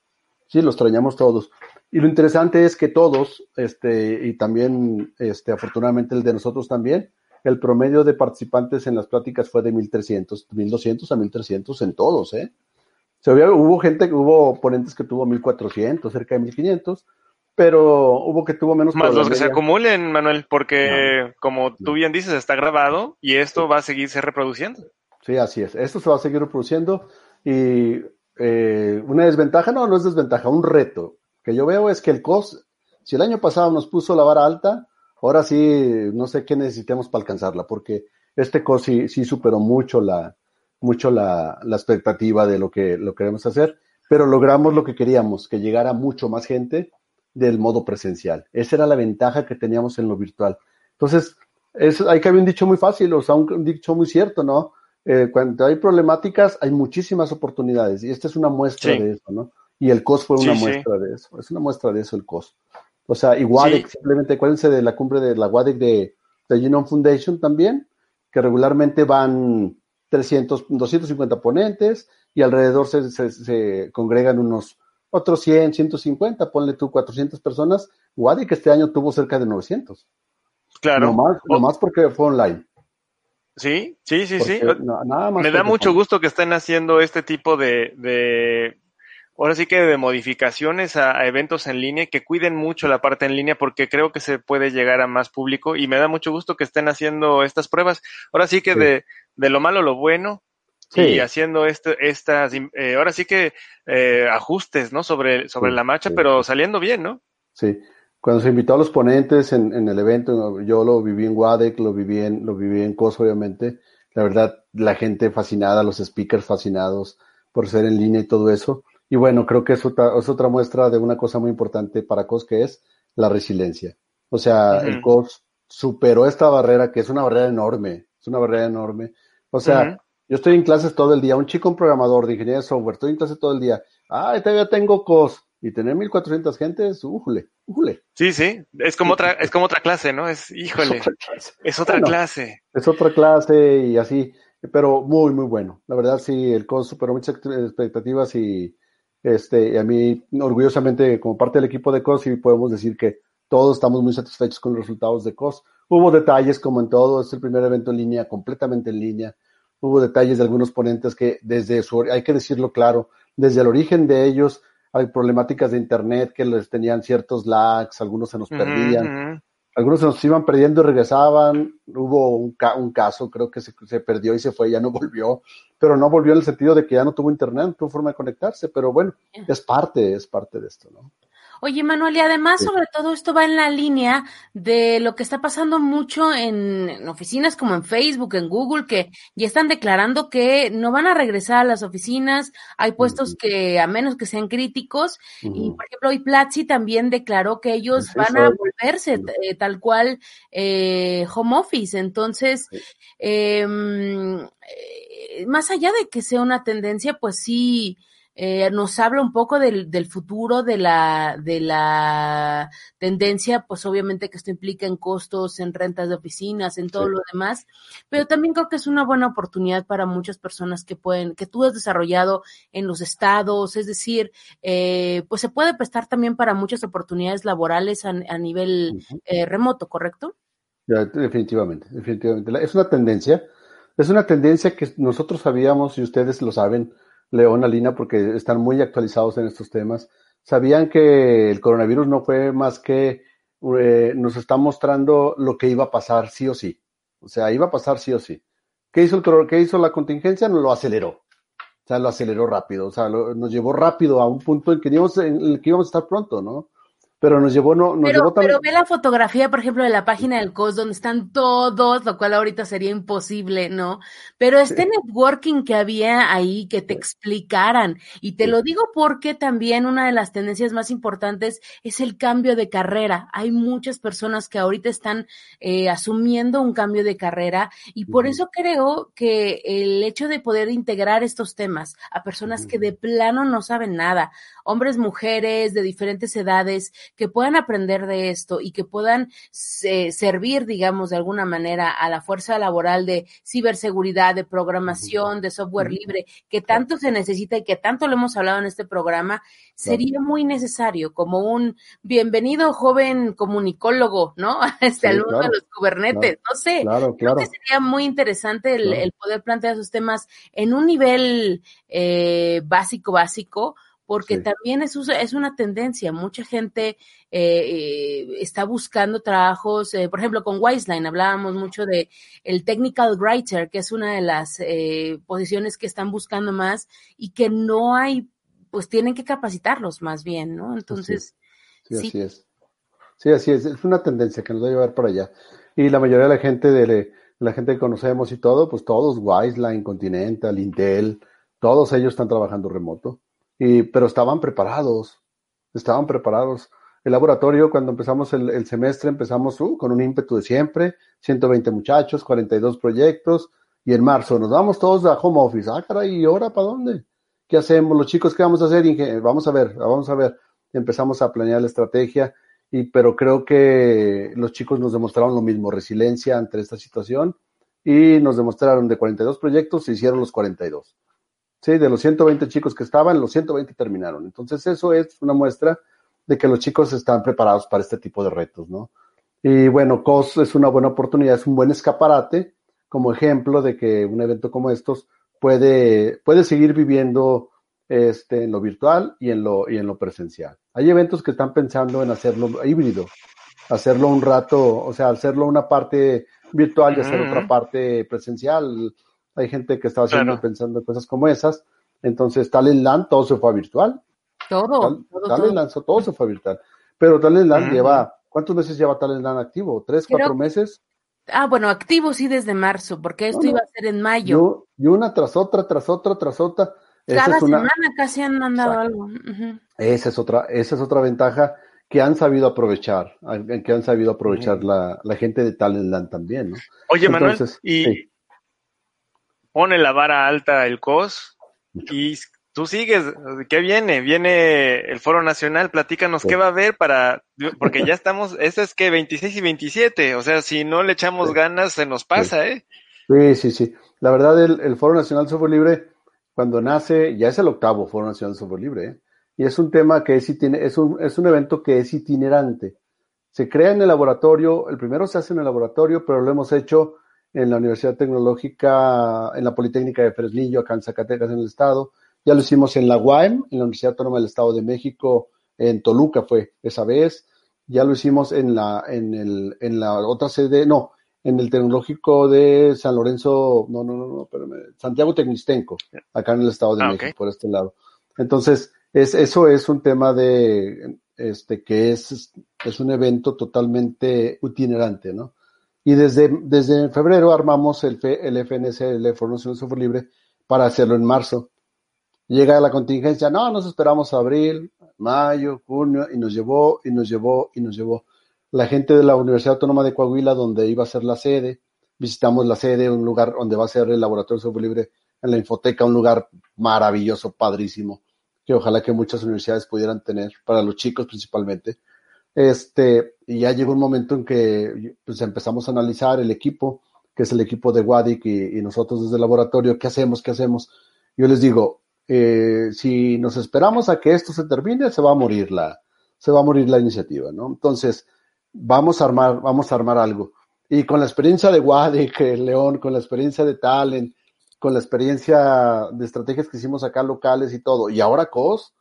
Sí, lo extrañamos todos. Y lo interesante es que todos, este, y también, este, afortunadamente el de nosotros también, el promedio de participantes en las pláticas fue de 1300, 1200 a 1300 en todos, ¿eh? Se había, hubo gente, hubo ponentes que tuvo 1400, cerca de 1500, pero hubo que tuvo menos. Más los que se acumulen, Manuel, porque como tú bien dices, está grabado y esto va a seguirse reproduciendo. Sí, así es. Esto se va a seguir reproduciendo y eh, una desventaja, no, no es desventaja, un reto que yo veo es que el COS, si el año pasado nos puso la vara alta, ahora sí, no sé qué necesitemos para alcanzarla, porque este COS sí, sí superó mucho la, mucho la, la expectativa de lo que lo queremos hacer, pero logramos lo que queríamos, que llegara mucho más gente del modo presencial. Esa era la ventaja que teníamos en lo virtual. Entonces, es, hay que haber un dicho muy fácil, o sea, un, dicho muy cierto, ¿no? Eh, cuando hay problemáticas, hay muchísimas oportunidades, y esta es una muestra Sí. de eso, ¿no? Y el COS fue una Sí, sí. muestra de eso, es una muestra de eso el COS. O sea, y WADEC, simplemente acuérdense de la cumbre de la WADEC de, de Genome Foundation también, que regularmente van 300, 250 ponentes y alrededor se, se- se congregan unos otros 100, 150, ponle tú 400 personas. WADEC este año tuvo cerca de 900. Claro. No más, O- más porque fue online. Sí, sí, sí, sí. Nada más Me da mucho fue- gusto que estén haciendo este tipo de, de ahora sí que de modificaciones a, a eventos en línea que cuiden mucho la parte en línea porque creo que se puede llegar a más público y me da mucho gusto que estén haciendo estas pruebas. Ahora sí que Sí. de, de lo malo lo bueno Sí. y haciendo este, estas, eh, ahora sí que eh, ajustes, ¿no? Sobre, sobre Sí, la marcha, sí, pero saliendo bien, ¿no? Sí, cuando se invitó a los ponentes en, en el evento, yo lo viví en WADEC, lo viví en, lo viví en COS, obviamente. La verdad, la gente fascinada, los speakers fascinados por ser en línea y todo eso. Y bueno, creo que es otra, es otra muestra de una cosa muy importante para COS, que es la resiliencia. O sea, el COS superó esta barrera, que es una barrera enorme, es una barrera enorme. O sea, yo estoy en clases todo el día, un chico, un programador de ingeniería de software, estoy en clase todo el día. Ah, todavía tengo COS. Y tener 1400 gentes, újule, újule. Sí, sí, es como otra, es como otra clase, ¿no? Es, híjole, Es otra clase. es otra Bueno, clase. Es otra clase y así, pero muy, muy bueno. La verdad, sí, el COS superó muchas expectativas y este, y a mí, orgullosamente, como parte del equipo de COS, sí podemos decir que todos estamos muy satisfechos con los resultados de COS. Hubo detalles, como en todo, es el primer evento en línea, completamente en línea. Hubo detalles de algunos ponentes que desde su, hay que decirlo claro, desde el origen de ellos hay problemáticas de internet que les tenían ciertos lags, algunos se nos perdían, algunos se nos iban perdiendo y regresaban, hubo un, un caso, creo que se, se, perdió y se fue, ya no volvió, pero no volvió en el sentido de que ya no tuvo internet, no tuvo forma de conectarse, pero bueno, es parte, es parte de esto, ¿no? Oye, Manuel, y además, sobre todo, esto va en la línea de lo que está pasando mucho en, en, oficinas como en Facebook, en Google, que ya están declarando que no van a regresar a las oficinas. Hay puestos uh -huh. que, a menos que sean críticos, uh -huh. y por ejemplo, hoy Platzi también declaró que ellos Pues van a volverse eh, tal cual eh, home office. Entonces, em, eh, más allá de que sea una tendencia, pues sí eh, nos habla un poco del, del, futuro de la, de la tendencia, pues obviamente que esto implica en costos, en rentas de oficinas, en todo sí. lo demás, pero también creo que es una buena oportunidad para muchas personas que pueden, que tú has desarrollado en los estados, es decir, eh, pues se puede prestar también para muchas oportunidades laborales a, a nivel uh -huh. eh, remoto, ¿correcto? Ya, definitivamente, definitivamente. Es una tendencia, es una tendencia que nosotros sabíamos y ustedes lo saben, León, Alina, porque están muy actualizados en estos temas. Sabían que el coronavirus no fue más que eh, nos está mostrando lo que iba a pasar sí o sí. O sea, iba a pasar sí o sí. ¿Qué hizo, el, qué hizo la contingencia? Lo aceleró. O sea, lo aceleró rápido. O sea, lo, nos llevó rápido a un punto en que, íbamos, en el que íbamos a estar pronto, ¿no? Pero nos llevó, no, nos pero, llevó tan... Pero ve la fotografía, por ejemplo, de la página del COS, donde están todos, lo cual ahorita sería imposible, ¿no? Pero este sí. networking que había ahí, que te explicaran, y te sí. lo digo porque también una de las tendencias más importantes es el cambio de carrera. Hay muchas personas que ahorita están eh, asumiendo un cambio de carrera, y por eso creo que el hecho de poder integrar estos temas a personas que de plano no saben nada, hombres, mujeres, de diferentes edades, que puedan aprender de esto y que puedan eh, servir, digamos, de alguna manera a la fuerza laboral de ciberseguridad, de programación, de software libre, que tanto se necesita y que tanto lo hemos hablado en este programa, sería muy necesario como un bienvenido joven comunicólogo, ¿no? Este sí, alumno claro, de los Kubernetes, claro, no sé. Claro, claro. Creo que sería muy interesante el, el poder plantear esos temas en un nivel eh, básico, básico, porque sí. también es, es, una tendencia. Mucha gente eh, eh, está buscando trabajos, eh, por ejemplo, con Wiseline hablábamos mucho de el technical writer, que es una de las eh, posiciones que están buscando más y que no hay, pues tienen que capacitarlos más bien, ¿no? Entonces, sí, sí, sí. así es. Sí, así es. Es una tendencia que nos va a llevar para allá. Y la mayoría de la gente de la gente que conocemos y todo, pues todos, Wiseline, Continental, Intel, todos ellos están trabajando remoto y, pero estaban preparados, estaban preparados. El laboratorio, cuando empezamos el, semestre, empezamos uh, con un ímpetu de siempre, 120 muchachos, 42 proyectos, y en marzo nos vamos todos a home office. Ah, caray, ¿y ahora para dónde? ¿Qué hacemos? Los chicos, ¿qué vamos a hacer? Vamos a ver, vamos a ver. Empezamos a planear la estrategia, y, pero creo que los chicos nos demostraron lo mismo, resiliencia ante esta situación, y nos demostraron de 42 proyectos, se hicieron los 42. Sí, de los 120 chicos que estaban, los 120 terminaron. Entonces, eso es una muestra de que los chicos están preparados para este tipo de retos, ¿no? Y bueno, COS es una buena oportunidad, es un buen escaparate como ejemplo de que un evento como estos puede, puede seguir viviendo este, en lo virtual y en lo, y en lo presencial. Hay eventos que están pensando en hacerlo híbrido, hacerlo un rato, o sea, hacerlo una parte virtual y hacer uh -huh. otra parte presencial hay gente que está haciendo claro. pensando en cosas como esas. Entonces, Talentland todo se fue a virtual. Todo. Tal, todo Talentland todo. todo se fue a virtual. Pero Talentland uh -huh. lleva, ¿cuántos meses lleva Talentland activo? ¿Tres, Creo... cuatro meses? Ah, bueno, activo sí desde marzo, porque esto iba a ser en mayo. Yo, y una tras otra, tras otra, tras otra. Cada es una... semana casi han mandado Exacto. algo. Uh -huh. Esa es otra, esa es otra ventaja que han sabido aprovechar, que han sabido aprovechar uh -huh. la, la, gente de Talentland también, ¿no? Oye, Entonces, Manuel, y sí pone la vara alta el COS y tú sigues, ¿qué viene? Viene el Foro Nacional, platícanos sí. qué va a haber para, porque ya estamos, ese es que 26 y 27, o sea, si no le echamos sí. ganas se nos pasa, sí. ¿eh? Sí, sí, sí. La verdad, el, el, Foro Nacional de Software Libre, cuando nace, ya es el octavo Foro Nacional de Software Libre, ¿eh? Y es un tema que es, es, un, es un evento que es itinerante. Se crea en el laboratorio, el primero se hace en el laboratorio, pero lo hemos hecho en la Universidad Tecnológica, en la Politécnica de Fresnillo, acá en Zacatecas, en el estado, Ya lo hicimos en la UAM, en la Universidad Autónoma del Estado de México, en Toluca fue esa vez. Ya lo hicimos en la, en el, en la otra sede, no, en el Tecnológico de San Lorenzo, no, no, no, no, espérame, Santiago Tecnistenco, acá en el Estado de Ah, México, por este lado. Entonces, es, eso es un tema de, este, que es, es un evento totalmente itinerante, ¿no? Y desde, desde febrero armamos el, F- el FNS, el de Software Libre, para hacerlo en marzo. Llega la contingencia, no, nos esperamos abril, mayo, junio, y nos llevó, y nos llevó, y nos llevó. La gente de la Universidad Autónoma de Coahuila, donde iba a ser la sede, visitamos la sede, un lugar donde va a ser el Laboratorio Software Libre en la Infoteca, un lugar maravilloso, padrísimo, que ojalá que muchas universidades pudieran tener, para los chicos principalmente. Este, y ya llegó un momento en que pues, empezamos a analizar el equipo, que es el equipo de WADIC y, nosotros desde el laboratorio, ¿qué hacemos? ¿Qué hacemos? Yo les digo, eh, si nos esperamos a que esto se termine, se va a morir la, se va a morir la iniciativa, ¿no? Entonces, vamos a armar, vamos a armar algo. Y con la experiencia de WADIC, León, con la experiencia de Talent, con la experiencia de estrategias que hicimos acá locales y todo, y ahora COS,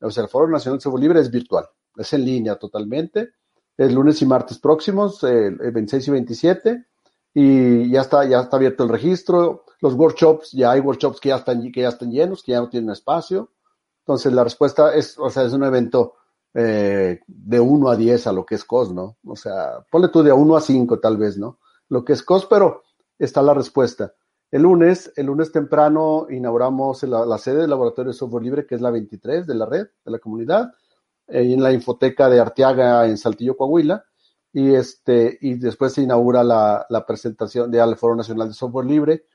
o sea, el Foro Nacional de Software Libre es virtual, es en línea totalmente, es lunes y martes próximos, el 26 y 27, y ya está, ya está abierto el registro, los workshops, ya hay workshops que ya están, que ya están llenos, que ya no tienen espacio, entonces la respuesta es, o sea, es un evento eh, de 1 a 10 a lo que es COS, ¿no? O sea, ponle tú de 1 a 5 tal vez, ¿no? Lo que es COS, pero está la respuesta. El lunes, el lunes temprano inauguramos la, sede del Laboratorio de Software Libre, que es la 23 de la red, de la comunidad, en la infoteca de Arteaga en Saltillo, Coahuila, y este, y después se inaugura la, presentación de al Foro Nacional de Software Libre.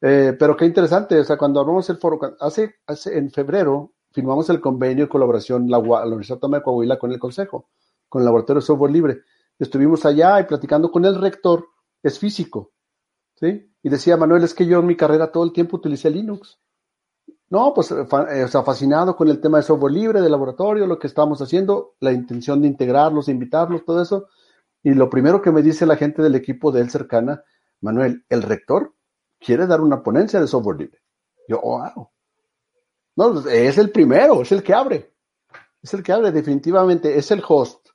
Eh, pero qué interesante, o sea, cuando armamos el foro, hace, hace en febrero firmamos el convenio de colaboración la, la Universidad Autónoma de Coahuila con el Consejo, con el Laboratorio de Software Libre. Estuvimos allá y platicando con el rector, es físico, ¿sí? Y decía Manuel, es que yo en mi carrera todo el tiempo utilicé Linux. No, pues, fa- eh, o sea, fascinado con el tema de software libre, de laboratorio, lo que estábamos haciendo, la intención de integrarlos, de invitarlos, todo eso. Y lo primero que me dice la gente del equipo de él cercana, Manuel, el rector quiere dar una ponencia de software libre. Yo, oh, wow. No, es el primero, es el que abre. Es el que abre, definitivamente, es el host.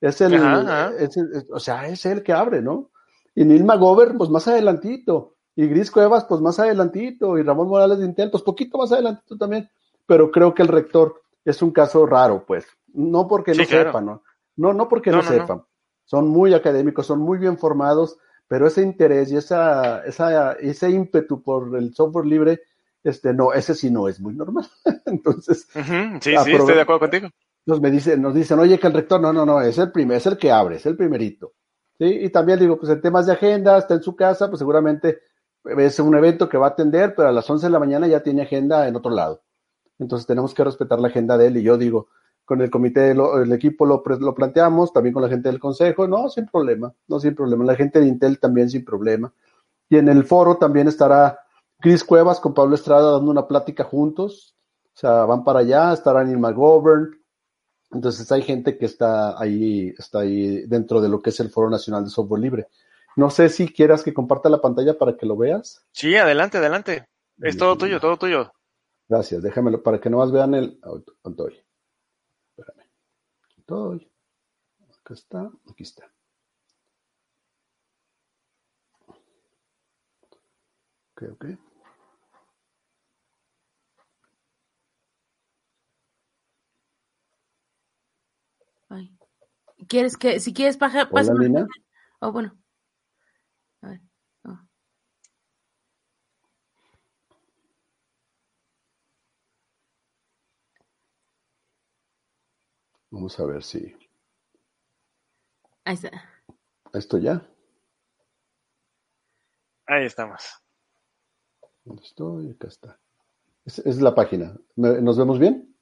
Es el, Ajá, ajá. es el- es- o sea, es el que abre, ¿no? Y Neil McGovern, pues más adelantito. Y Gris Cuevas, pues más adelantito. Y Ramón Morales de Intel, pues poquito más adelantito también. Pero creo que el rector es un caso raro, pues. No porque Sí, no claro. sepan, ¿no? No, no porque No, no, no, no. sepan. Son muy académicos, son muy bien formados, pero ese interés y esa, esa, ese ímpetu por el software libre, este, no, ese sí no es muy normal. Entonces, Sí, sí, estoy de acuerdo contigo. nos me dicen, nos dicen, oye, que el rector, no, no, no, es el primer, es el que abre, es el primerito. ¿Sí? Y también digo, pues en temas de agenda, está en su casa, pues seguramente es un evento que va a atender, pero a las 11 de la mañana ya tiene agenda en otro lado. Entonces tenemos que respetar la agenda de él y yo digo, con el comité, lo- el equipo lo, planteamos, también con la gente del consejo, no, sin problema, no, sin problema. La gente de Intel también sin problema. Y en el foro también estará Chris Cuevas con Pablo Estrada dando una plática juntos. O sea, van para allá, estará Neil McGovern. Entonces hay gente que está ahí, está ahí dentro de lo que es el Foro Nacional de Software Libre. No sé si quieras que comparta la pantalla para que lo veas. Sí, adelante, adelante. Es todo tuyo, todo tuyo. Gracias, déjamelo para que nomás vean el. ¿Dónde estoy? Espérame. Aquí Estoy. Acá está, aquí está. Ok, ok. Ay. ¿Quieres que, si quieres, paja, Hola, Lina. Oh, bueno. A ver. oh. Vamos a ver si. Ahí está. Esto ya. Ahí estamos. ¿Dónde estoy? Acá está. Es, es la página. ¿Me- ¿Nos vemos bien?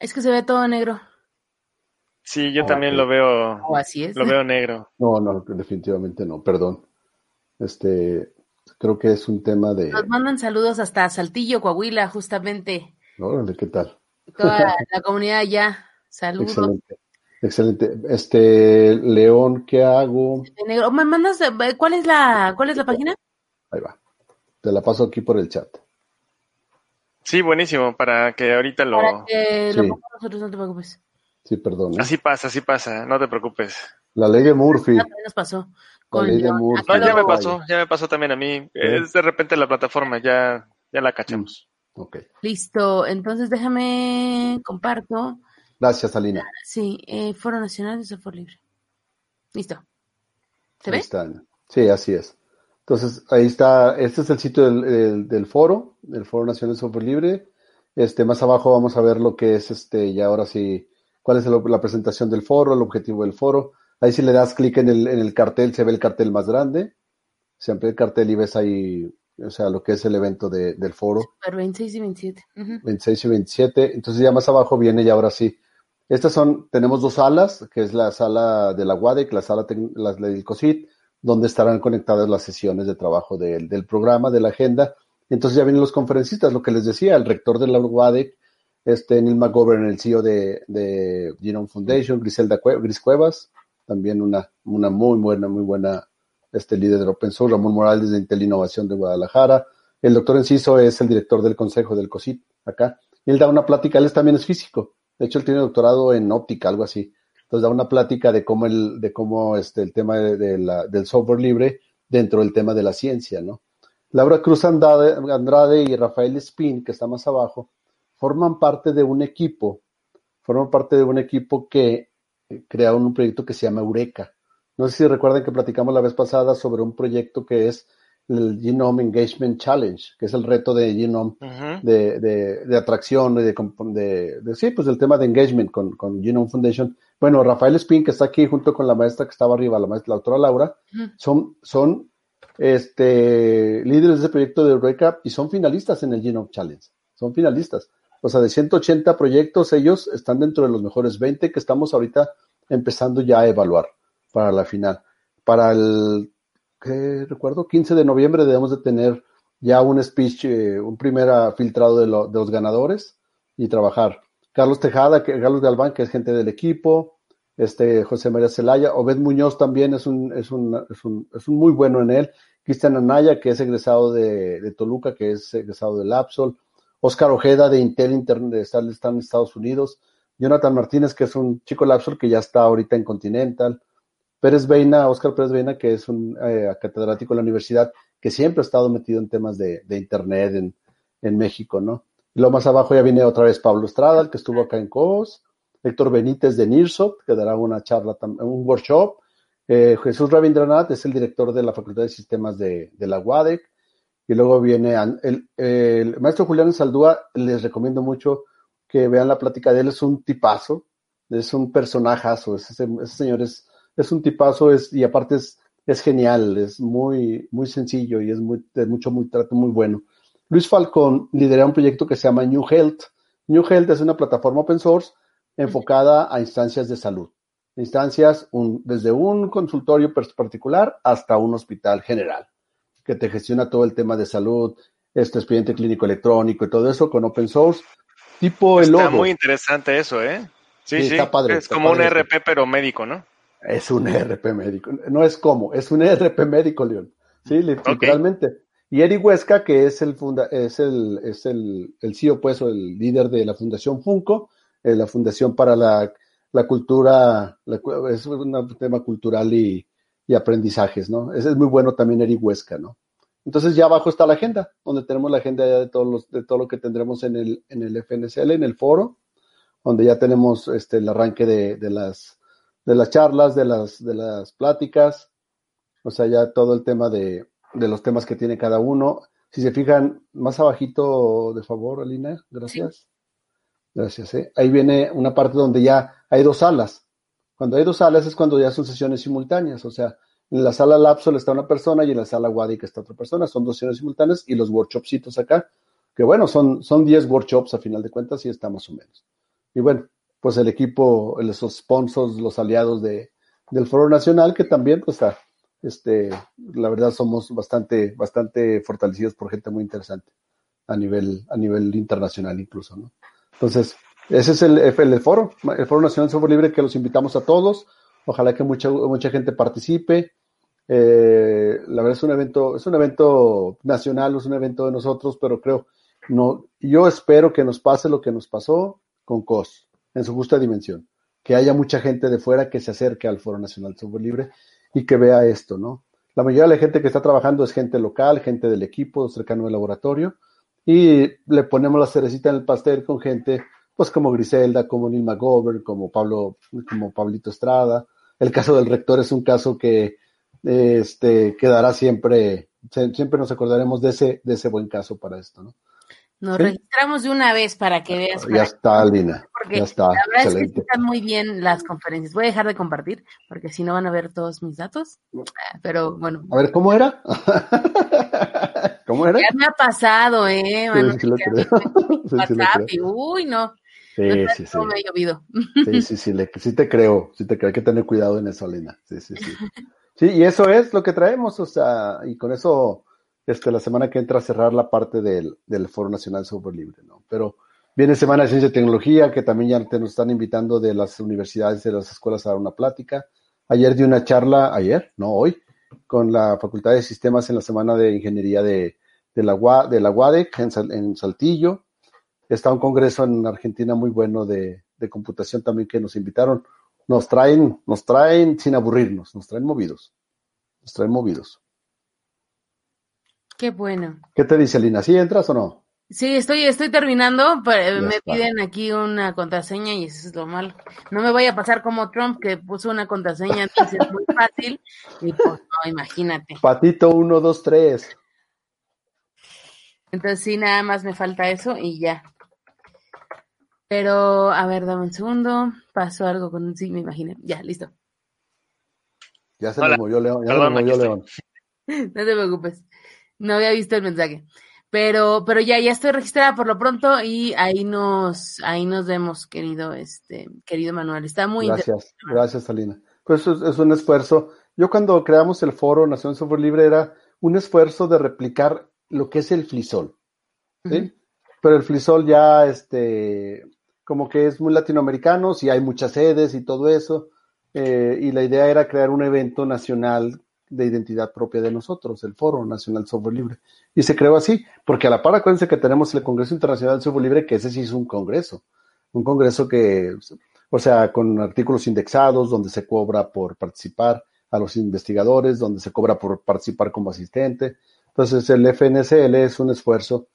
Es que se ve todo negro. Sí, yo Ok. también lo veo, O así es. lo veo negro. No, no, definitivamente no, perdón. Este, creo que es un tema de. Nos mandan saludos hasta Saltillo, Coahuila, justamente. Órale, ¿qué tal? Toda la comunidad allá. Saludos. Excelente. Excelente. Este, León, ¿qué hago? De negro. ¿Me mandas? eh, ¿Cuál es la, cuál es la página? Ahí va. Te la paso aquí por el chat. Sí, buenísimo, para que ahorita lo... Para que lo Sí. nosotros, no te preocupes. Sí, perdón. ¿eh? Así pasa, así pasa, no te preocupes. La ley de Murphy. Ya nos pasó. Con ley de John. Murphy. No, ya me pasó, ya me pasó también a mí. Es de repente la plataforma, ya, ya la cachamos. Ok. Listo, entonces déjame, comparto. Gracias, Alina. Sí, eh, Foro Nacional de Software Libre. Listo. ¿Se Ahí ve? está. Sí, así es. Entonces, ahí está, este es el sitio del, del- del foro, del Foro Nacional de Software Libre. Este, más abajo vamos a ver lo que es este, ya ahora sí, cuál es el- la presentación del foro, el objetivo del foro. Ahí si le das clic en el, en el cartel, se ve el cartel más grande. Se amplía el cartel y ves ahí, o sea, lo que es el evento de- del foro. Super 26 y 27. Ujú. 26 y 27. Entonces ya más abajo viene ya ahora sí. Estas son, tenemos dos salas, que es la sala de la WADEC, la sala la, del COSIT, donde estarán conectadas las sesiones de trabajo del, del programa, de la agenda. Entonces ya vienen los conferencistas, lo que les decía, el rector de la WADEC, este Neil McGovern, el CEO de, de Genome Foundation, Griselda Gris Cuevas, también una, una muy buena, muy buena este líder de Open Source, Ramón Morales de Intel Innovación de Guadalajara. El doctor Enciso es el director del consejo del COSIT acá. Él da una plática, él también es físico. De hecho, él tiene doctorado en óptica, algo así. Entonces da una plática de cómo el, de cómo este, el tema de, la, del software libre dentro del tema de la ciencia, ¿no? Laura Cruz Andrade, Andrade y Rafael Spin, que está más abajo, forman parte de un equipo, forman parte de un equipo que eh, crearon un proyecto que se llama Eureka. No sé si recuerdan que platicamos la vez pasada sobre un proyecto que es el Genome Engagement Challenge, que es el reto de Genome de, de, de atracción, de, de, de- sí, pues el tema de engagement con, con Genome Foundation. Bueno, Rafael Spin, que está aquí junto con la maestra que estaba arriba, la maestra, la doctora Laura, son, son este, líderes de ese proyecto de Eureka y son finalistas en el Genome Challenge. Son finalistas. O sea, de 180 proyectos, ellos están dentro de los mejores 20 que estamos ahorita empezando ya a evaluar para la final. Para el, ¿qué recuerdo? 15 de noviembre debemos de tener ya un speech, eh, un primer ah, filtrado de, lo- de los ganadores y trabajar. Carlos Tejada, que, Carlos Galván, que es gente del equipo, este José María Celaya, Obed Muñoz también es un, es un, es un, es un muy bueno en él, Cristian Anaya, que es egresado de, de Toluca, que es egresado del Lapsol, Oscar Ojeda de Intel, Inter- de estar, está en Estados Unidos, Jonathan Martínez, que es un chico Lapsol que ya está ahorita en Continental, Pérez Veina, Oscar Pérez Veina, que es un eh, catedrático de la universidad, que siempre ha estado metido en temas de, Internet en, México, ¿no? Y luego más abajo ya viene otra vez Pablo Estrada, el que estuvo acá en COS, Héctor Benítez de NIRSOT, que dará una charla, un workshop, eh, Jesús Rabindranath es el director de la Facultad de Sistemas de, de la UADEC, y luego viene el, maestro Julián Saldúa, les recomiendo mucho que vean la plática de él, es un tipazo, es un personajazo, ese señor es, es un tipazo es, y aparte es, es genial, es muy, muy sencillo y es muy, de mucho muy trato muy bueno. Luis Falcón lidera un proyecto que se llama New Health. New Health es una plataforma open source enfocada a instancias de salud. Instancias un- desde un consultorio particular hasta un hospital general, que te gestiona todo el tema de salud, este expediente clínico electrónico y todo eso con open source, tipo el Está logo. muy interesante eso, ¿eh? Sí, Sí, sí. está padre, es está como padre un. RP, pero médico, ¿no? Es un ERP médico. No es como, es un ERP médico, León. Sí, li- literalmente. Y Eric Huesca, que es el funda, es el, es el, el CEO, pues, o el líder de la Fundación Funco, eh, la Fundación para la, la Cultura, la es un tema cultural y, y aprendizajes, ¿no? Ese es muy bueno también Eric Huesca, ¿no? Entonces ya abajo está la agenda, donde tenemos la agenda ya de todos los, de todo lo que tendremos en el, en el FNCL, en el foro, donde ya tenemos este el arranque de, de las de las charlas, de las, de las pláticas, o sea, ya todo el tema de, de los temas que tiene cada uno. Si se fijan, más abajito, de favor, Alina, gracias. Gracias, ¿eh? Ahí viene una parte donde ya hay dos salas. Cuando hay dos salas es cuando ya son sesiones simultáneas, o sea, en la sala Lapsol está una persona y en la sala Wadic está otra persona, son dos sesiones simultáneas y los workshopsitos acá, que bueno, son, son 10 workshops a final de cuentas y está más o menos. Y bueno, pues el equipo, los sponsors, los aliados de, del Foro Nacional, que también, pues, está, este, la verdad somos bastante, bastante fortalecidos por gente muy interesante a nivel, a nivel internacional incluso, ¿no? Entonces, ese es el, el, foro, el Foro Nacional de Software Libre que los invitamos a todos. Ojalá que mucha, mucha gente participe. Eh, la verdad es un evento, es un evento nacional, es un evento de nosotros, pero creo no, yo espero que nos pase lo que nos pasó con COS, en su justa dimensión, que haya mucha gente de fuera que se acerque al Foro Nacional Software Libre y que vea esto, ¿no? La mayoría de la gente que está trabajando es gente local, gente del equipo cercano al laboratorio, y le ponemos la cerecita en el pastel con gente, pues como Griselda, como Neil McGovern, como Pablo, como Pablito Estrada. El caso del rector es un caso que este, quedará siempre, siempre nos acordaremos de ese, de ese buen caso para esto, ¿no? Nos registramos de una vez para que veas. Ya está, Lina. Porque ya está. La verdad es que están muy bien las conferencias. Voy a dejar de compartir porque si no van a ver todos mis datos. Pero bueno. A ver, ¿cómo era? ¿Cómo era? Ya me ha pasado, ¿eh? Sí, sí, lo creo. Sí, sí, lo creo. uy, no. Sí, no sí, sí. me ha llovido. Sí, sí, sí, le, sí te creo, sí te creo, hay que tener cuidado en eso, Lina. Sí, sí, sí. Sí, y eso es lo que traemos, o sea, y con eso, este, la semana que entra a cerrar la parte del, del Foro Nacional Software Libre, ¿no? Pero viene Semana de Ciencia y Tecnología, que también ya te nos están invitando de las universidades, de las escuelas a dar una plática. Ayer di una charla, ayer, no hoy, con la Facultad de Sistemas en la Semana de Ingeniería de, de la, de la UADEC en, en Saltillo. Está un congreso en Argentina muy bueno de, de computación también que nos invitaron. Nos traen, nos traen sin aburrirnos, nos traen movidos. Nos traen movidos. Qué bueno. ¿Qué te dice Lina? ¿Sí entras o no? Sí, estoy, estoy terminando, pero Ya me está. piden aquí una contraseña y eso es lo malo. No me vaya a pasar como Trump que puso una contraseña, entonces es muy fácil. Y pues no, imagínate. Patito 1, 2, 3. Entonces sí, nada más me falta eso y ya. Pero, a ver, dame un segundo. Pasó algo con... Sí, me imaginé. Ya, listo. Ya se Hola. nos movió León. Ya Perdón, se nos movió León. No te preocupes. No había visto el mensaje. Pero, pero ya, ya estoy registrada por lo pronto y ahí nos, ahí nos vemos, querido, este, querido Manuel. Está muy Gracias, gracias, Alina. Pues es, es un esfuerzo. Yo cuando creamos el foro Nación Software Libre era un esfuerzo de replicar lo que es el Flisol. Pero el Flisol ya, este, como que es muy latinoamericano, sí hay muchas sedes y todo eso, eh, y la idea era crear un evento nacional de identidad propia de nosotros, el Foro Nacional Software Libre. Y se creó así, porque a la par acuérdense que tenemos el Congreso Internacional de Software Libre, que ese sí es un congreso, un congreso que, o sea, con artículos indexados, donde se cobra por participar a los investigadores, donde se cobra por participar como asistente. Entonces, el FNCL es un esfuerzo,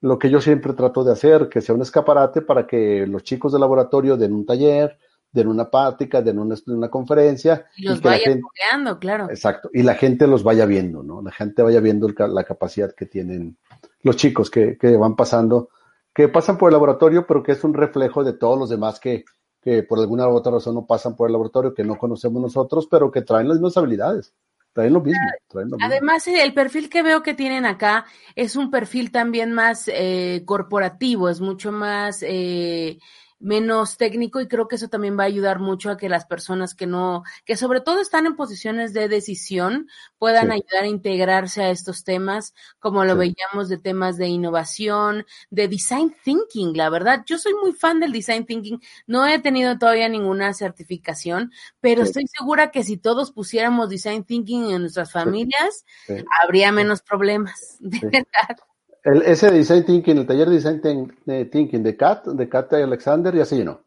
lo que yo siempre trato de hacer, que sea un escaparate para que los chicos del laboratorio den un taller, den una práctica, den una, una conferencia. Y los que la vayan gente- claro. Exacto, y la gente los vaya viendo, ¿no? La gente vaya viendo el la capacidad que tienen los chicos que, que van pasando, que pasan por el laboratorio, pero que es un reflejo de todos los demás que, que por alguna u otra razón no pasan por el laboratorio, que no conocemos nosotros, pero que traen las mismas habilidades, traen lo mismo, traen lo mismo. Además, eh, el perfil que veo que tienen acá es un perfil también más eh, corporativo, es mucho más eh, menos técnico y creo que eso también va a ayudar mucho a que las personas que no, que sobre todo están en posiciones de decisión, puedan Sí. ayudar a integrarse a estos temas, como lo Sí. veíamos de temas de innovación, de design thinking. La verdad, yo soy muy fan del design thinking. No he tenido todavía ninguna certificación, pero Sí. estoy segura que si todos pusiéramos design thinking en nuestras familias, habría menos problemas. De verdad. El, ese de Design Thinking, el taller de Design Thinking de Kat, de Kat Alexander, ya se llenó.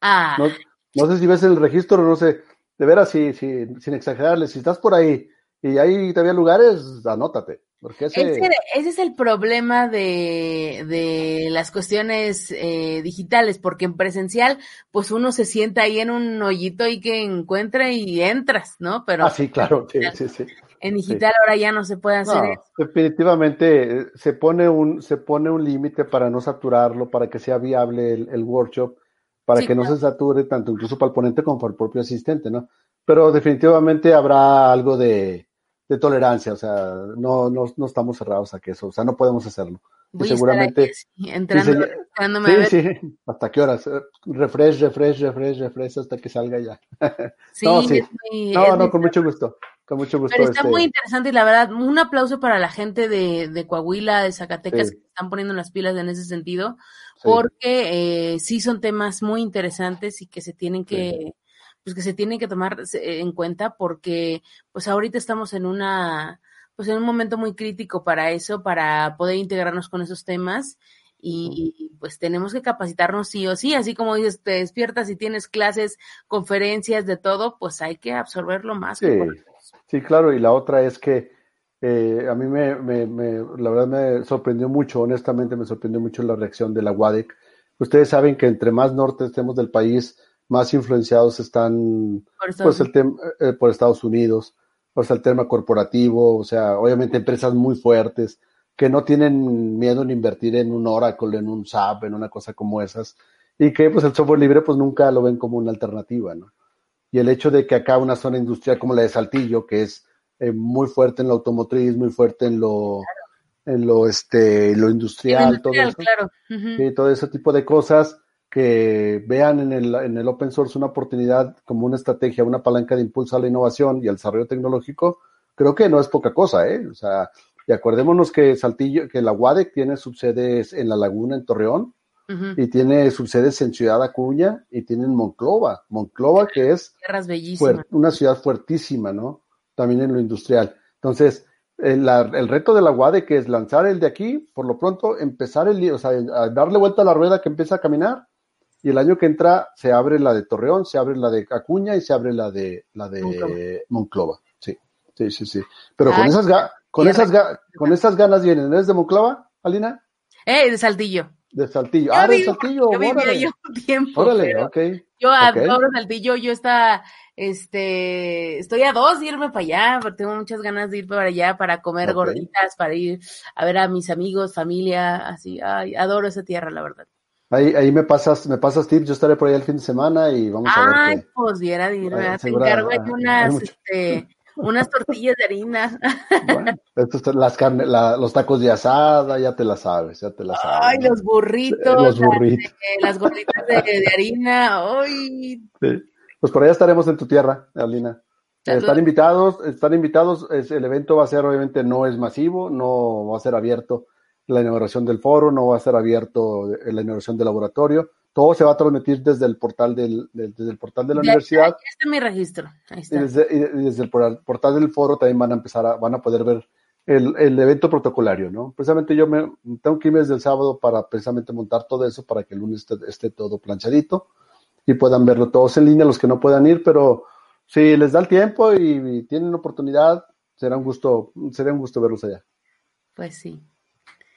Ah, No, no sé si ves el registro, no sé, de veras, si, si, sin exagerarles, si estás por ahí y hay todavía lugares, anótate, porque ese... ese, ese es el problema de, de las cuestiones eh, digitales, porque en presencial, pues uno se sienta ahí en un hoyito y que encuentra y entras, ¿no? Pero Ah, sí, claro, sí, sí, sí. En digital ahora ya no se puede hacer No, eso. definitivamente eh, se pone un, se pone un límite para no saturarlo, para que sea viable el, el workshop, para Sí, que no se sature tanto incluso para el ponente como para el propio asistente, ¿no? Pero definitivamente habrá algo de, de tolerancia, o sea, no, no, no estamos cerrados a que eso, o sea, no podemos hacerlo. Y Voy seguramente, entrando, sí, a sí, ver. sí, ¿hasta qué horas? Eh, Refresh, refresh, refresh, refresh hasta que salga ya. Sí, no, sí. es No, no, con mucho gusto, con mucho gusto. Pero está este, muy interesante y la verdad, un aplauso para la gente de, de Coahuila, de Zacatecas, Sí. que están poniendo las pilas en ese sentido, sí. porque eh, sí son temas muy interesantes y que se tienen que, pues que se tienen que tomar en cuenta porque pues ahorita estamos en una pues en un momento muy crítico para eso, para poder integrarnos con esos temas y pues tenemos que capacitarnos sí o sí, así como dices, te despiertas y tienes clases, conferencias, de todo, pues hay que absorberlo más. Sí, sí claro, y la otra es que eh, a mí me, me, me, la verdad me sorprendió mucho, honestamente me sorprendió mucho la reacción de la UADEC. Ustedes saben que entre más norte estemos del país, más influenciados están Por pues el tema eh, por Estados Unidos, o sea, el tema corporativo, o sea, obviamente empresas muy fuertes que no tienen miedo en invertir en un Oracle, en un SAP, en una cosa como esas, y que pues el software libre pues nunca lo ven como una alternativa, ¿no? Y el hecho de que acá una zona industrial como la de Saltillo, que es eh, muy fuerte en lo automotriz, muy fuerte en lo, en lo, este, lo industrial, Industrial, todo eso, claro. Sí, todo ese tipo de cosas que vean en el, en el open source una oportunidad como una estrategia, una palanca de impulso a la innovación y al desarrollo tecnológico, creo que no es poca cosa, ¿eh? O sea, y acordémonos que Saltillo, que la UADEC tiene subsedes en La Laguna, en Torreón, Y tiene subsedes en Ciudad Acuña y tiene en Monclova. Monclova, que es una ciudad fuertísima, ¿no? También en lo industrial. Entonces, el, la- el reto de la UADE, que es lanzar el de aquí, por lo pronto empezar el, o sea, a darle vuelta a la rueda que empieza a caminar, y el año que entra se abre la de Torreón, se abre la de Acuña y se abre la de la de Monclova. Monclova. Sí, sí, sí, sí. Pero con Ay, esas ga- con esas ga- con esas ganas vienen. ¿Eres de Monclova, Alina? Eh, de Saltillo. De Saltillo. Yo ah, de Saltillo. yo vivía órale. ahí un tiempo. Órale, ok. Yo adoro Saltillo, yo está, este, estoy a dos de irme para allá, porque tengo muchas ganas de ir para allá para comer gorditas, para ir a ver a mis amigos, familia, así, ay, adoro esa tierra, la verdad. Ahí, ahí me pasas, me pasas tips, yo estaré por ahí el fin de semana y vamos a ver Ay, pues viera, de Ay, te encargo hay unas, este, unas tortillas de harina. Bueno, estos las carne, la- los tacos de asada, ya te la sabes, ya te la sabes. Ay, los burritos, Los las, burritos. eh, las gorditas de, de harina, ay, Sí. Pues por allá estaremos en tu tierra, Alina. Salud. Están invitados, están invitados. es- el evento va a ser, obviamente, no es masivo, no va a ser abierto la inauguración del foro, no va a ser abierto eh, la inauguración del laboratorio. Todo se va a transmitir desde el portal del, del- desde el portal de la universidad. ya está mi registro, ahí Y está. desde, y desde el por- portal del foro también van a empezar a, van a poder ver el, el evento protocolario, ¿no? Precisamente yo me tengo que ir desde el sábado para precisamente montar todo eso para que el lunes esté, esté todo planchadito y puedan verlo todos en línea, los que no puedan ir, pero si les da el tiempo y, y tienen oportunidad, será un gusto, será un gusto verlos allá. Pues sí.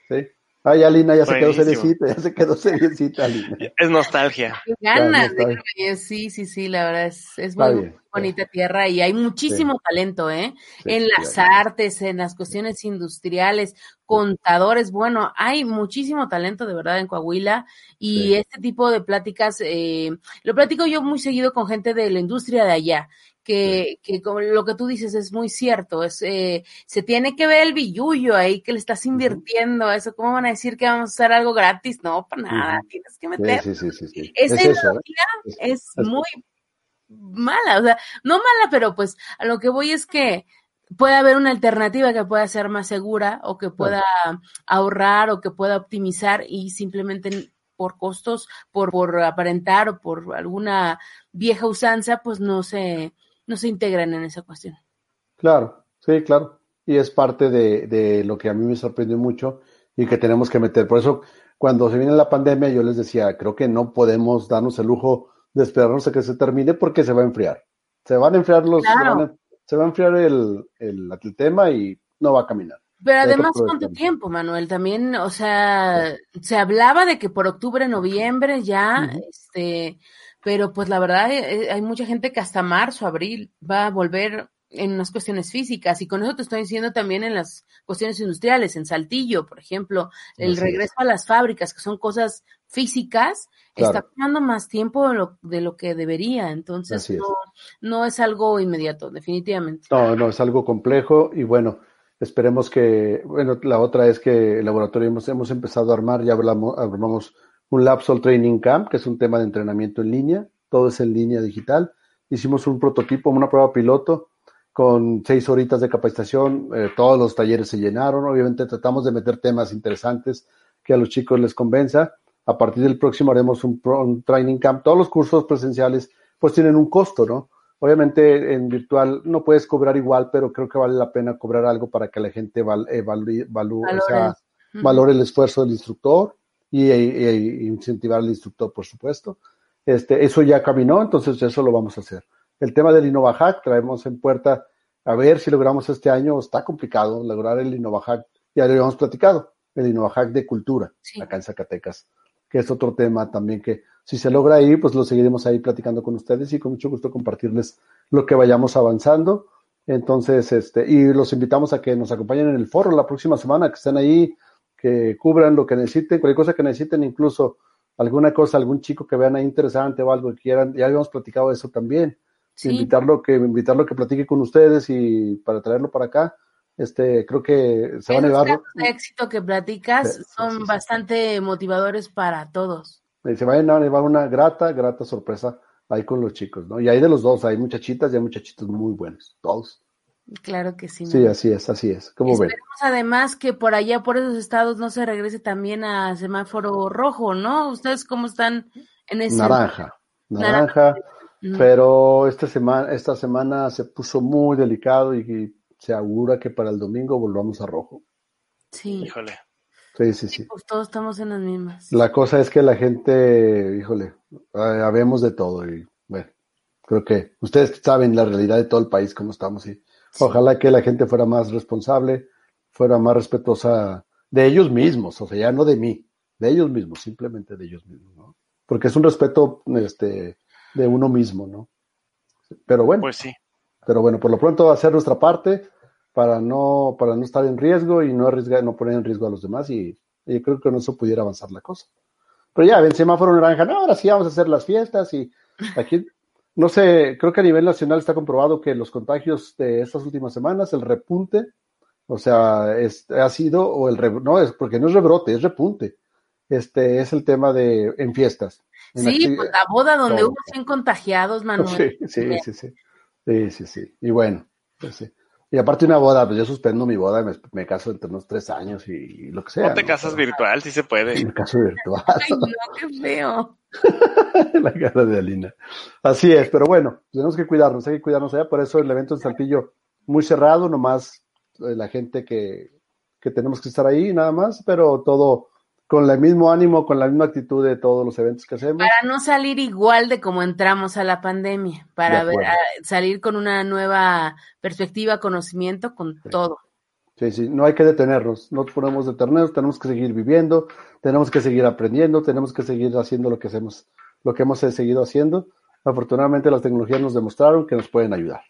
¿sí? Ay, Alina ya se quedó seriecita, ya se quedó seriecita, Alina. Es nostalgia. Ganas de Sí, sí, sí, la verdad es, es muy bien, bonita tierra y hay muchísimo talento, ¿eh? Sí, en las artes, en las cuestiones industriales, contadores, bueno, hay muchísimo talento de verdad en Coahuila y Sí. este tipo de pláticas, eh, lo platico yo muy seguido con gente de la industria de allá. Que, que como lo que tú dices es muy cierto, es, eh, se tiene que ver el billullo ahí que le estás invirtiendo eso, ¿cómo van a decir que vamos a hacer algo gratis? No, para nada, tienes que meter. Sí, sí, sí, esa Es eso, ¿eh? ideología Es- es es- muy mala, o sea, no mala, pero pues a lo que voy es que puede haber una alternativa que pueda ser más segura o que pueda ahorrar o que pueda optimizar y simplemente por costos, por, por aparentar o por alguna vieja usanza, pues no se, no se integran en esa cuestión. Claro, sí, claro. Y es parte de, de lo que a mí me sorprendió mucho y que tenemos que meter. Por eso, cuando se viene la pandemia, yo les decía, creo que no podemos darnos el lujo de esperarnos a que se termine porque se va a enfriar. Se van a enfriar los, se, Claro. van a, se va a enfriar el, el, el tema y no va a caminar. Pero además, ¿cuánto tiempo, Manuel? También, o sea, se hablaba de que por octubre, noviembre ya, este, pero pues la verdad eh, hay mucha gente que hasta marzo, abril va a volver en unas cuestiones físicas y con eso te estoy diciendo también en las cuestiones industriales, en Saltillo, por ejemplo, el regreso a las fábricas, que son cosas físicas, Claro. está tomando más tiempo de lo, de lo que debería, entonces Así es. no, no es algo inmediato, definitivamente. No, no, es algo complejo y bueno, esperemos que, bueno, la otra es que el laboratorio hemos, hemos empezado a armar, ya hablamos, armamos un Lapsol Training Camp, que es un tema de entrenamiento en línea, todo es en línea digital. Hicimos un prototipo, una prueba piloto con seis horitas de capacitación, eh, todos los talleres se llenaron, obviamente tratamos de meter temas interesantes que a los chicos les convenza. A partir del próximo haremos un, pro- un training camp. Todos los cursos presenciales pues tienen un costo, ¿no? Obviamente en virtual no puedes cobrar igual, pero creo que vale la pena cobrar algo para que la gente val, o sea, Ujú. valore el esfuerzo del instructor y, incentivar al instructor, por supuesto. Este, eso ya caminó, entonces eso lo vamos a hacer. El tema del InnovaHack, traemos en puerta a ver si logramos este año, está complicado lograr el InnovaHack, ya lo habíamos platicado, el InnovaHack de cultura, Sí. acá en Zacatecas, que es otro tema también que si se logra ahí, pues lo seguiremos ahí platicando con ustedes y con mucho gusto compartirles lo que vayamos avanzando. Entonces, este, y los invitamos a que nos acompañen en el foro la próxima semana, que estén ahí, que cubran lo que necesiten, cualquier cosa que necesiten, incluso alguna cosa, algún chico que vean ahí interesante o algo que quieran, ya habíamos platicado de eso también. Sí. Invitarlo que, invitarlo que platique con ustedes y para traerlo para acá. Este, creo que se van a llevar, de éxito que platicas Sí, son sí, bastante motivadores para todos. se vayan a llevar una grata, grata sorpresa ahí con los chicos, ¿no? Y hay de los dos, hay muchachitas y hay muchachitos muy buenos, todos. Claro que sí. Sí, así es, así es. ¿Cómo ven? Además que por allá, por esos estados, no se regrese también a semáforo rojo, ¿no? ¿Ustedes cómo están en ese? Naranja, Naranja. pero esta semana, esta semana se puso muy delicado y se augura que para el domingo volvamos a rojo. Sí, Híjole. Sí, sí, sí. pues todos estamos en las mismas. La cosa es que la gente, híjole, eh, habemos de todo y bueno, creo que ustedes saben la realidad de todo el país, cómo estamos y ojalá que la gente fuera más responsable, fuera más respetuosa de ellos mismos, o sea, ya no de mí, de ellos mismos, simplemente de ellos mismos, ¿no? Porque es un respeto, este, de uno mismo, ¿no? Pero bueno, Pues sí. pero bueno, por lo pronto hacer nuestra parte para no, para no estar en riesgo y no arriesgar, no poner en riesgo a los demás y, y creo que con eso pudiera avanzar la cosa. Pero ya, ven semáforo naranja, no, ahora sí vamos a hacer las fiestas y aquí, no sé, creo que a nivel nacional está comprobado que los contagios de estas últimas semanas, el repunte, o sea, es, ha sido, o el, re- no, es porque no es rebrote, es repunte. Este es el tema de en fiestas. En Sí, pues la boda donde hubo 100 contagiados, Manuel. Sí, sí, sí, sí. Sí, sí, sí. Y bueno, pues sí. Y aparte una boda, pues yo suspendo mi boda, me, me caso entre unos tres años y, y lo que sea. No te casas Pero- virtual, sí se puede. Me caso virtual. Ay, no, qué feo. la cara de Alina. Así es, pero bueno, tenemos que cuidarnos, hay que cuidarnos allá. Por eso el evento en Saltillo muy cerrado, nomás eh, la gente que, que tenemos que estar ahí, nada más, pero todo con el mismo ánimo, con la misma actitud de todos los eventos que hacemos. Para no salir igual de como entramos a la pandemia, para De ver, acuerdo. a- salir con una nueva perspectiva, conocimiento, con todo. Sí, sí, no hay que detenernos, no podemos detenernos, tenemos que seguir viviendo, tenemos que seguir aprendiendo, tenemos que seguir haciendo lo que hacemos, lo que hemos seguido haciendo. Afortunadamente las tecnologías nos demostraron que nos pueden ayudar,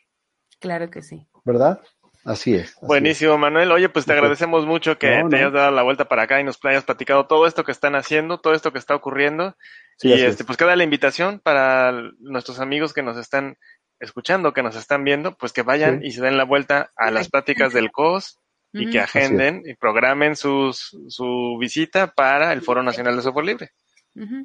Claro que sí. ¿verdad? Así es. así Buenísimo, Manuel. Oye, pues te agradecemos mucho que No, te hayas dado la vuelta para acá y nos hayas platicado todo esto que están haciendo, todo esto que está ocurriendo. Sí, y este, es. pues queda la invitación para nuestros amigos que nos están escuchando, que nos están viendo, pues que vayan Sí. y se den la vuelta a las pláticas del COS y que agenden y programen sus, su visita para el Foro Nacional de Software Libre.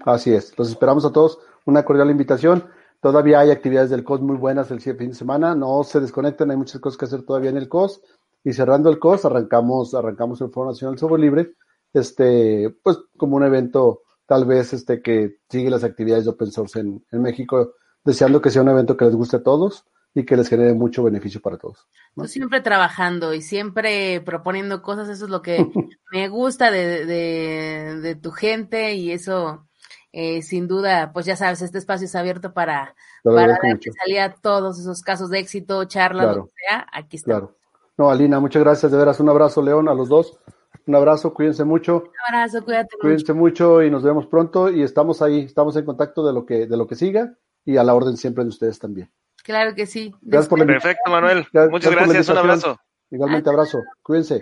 Así es, los esperamos a todos. Una cordial invitación. Todavía hay actividades del COS muy buenas el fin de semana. No se desconecten, hay muchas cosas que hacer todavía en el COS. Y cerrando el COS, arrancamos, arrancamos el Foro Nacional Software Libre, este, pues como un evento tal vez este que sigue las actividades de open source en, en México, deseando que sea un evento que les guste a todos y que les genere mucho beneficio para todos. ¿no? Tú siempre trabajando y siempre proponiendo cosas, eso es lo que me gusta de, de, de tu gente y eso, eh, sin duda, pues ya sabes, este espacio es abierto para, para darle salida a todos esos casos de éxito, charlas, Claro. lo que sea, aquí está. Claro. No, Alina, muchas gracias. De veras, un abrazo, León, a los dos. Un abrazo, cuídense mucho. Un abrazo, cuídate mucho. Cuídense mucho y nos vemos pronto y estamos ahí, estamos en contacto de lo que, de lo que siga y a la orden siempre de ustedes también. Claro que sí. Gracias por la. Perfecto, Manuel. Gracias Muchas gracias. Un abrazo. Igualmente abrazo, cuídense.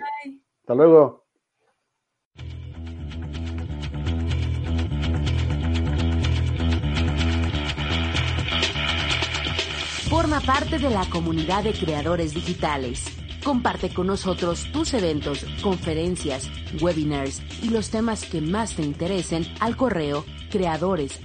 Hasta luego. Forma parte de la comunidad de creadores digitales. Comparte con nosotros tus eventos, conferencias, webinars y los temas que más te interesen al correo creadores.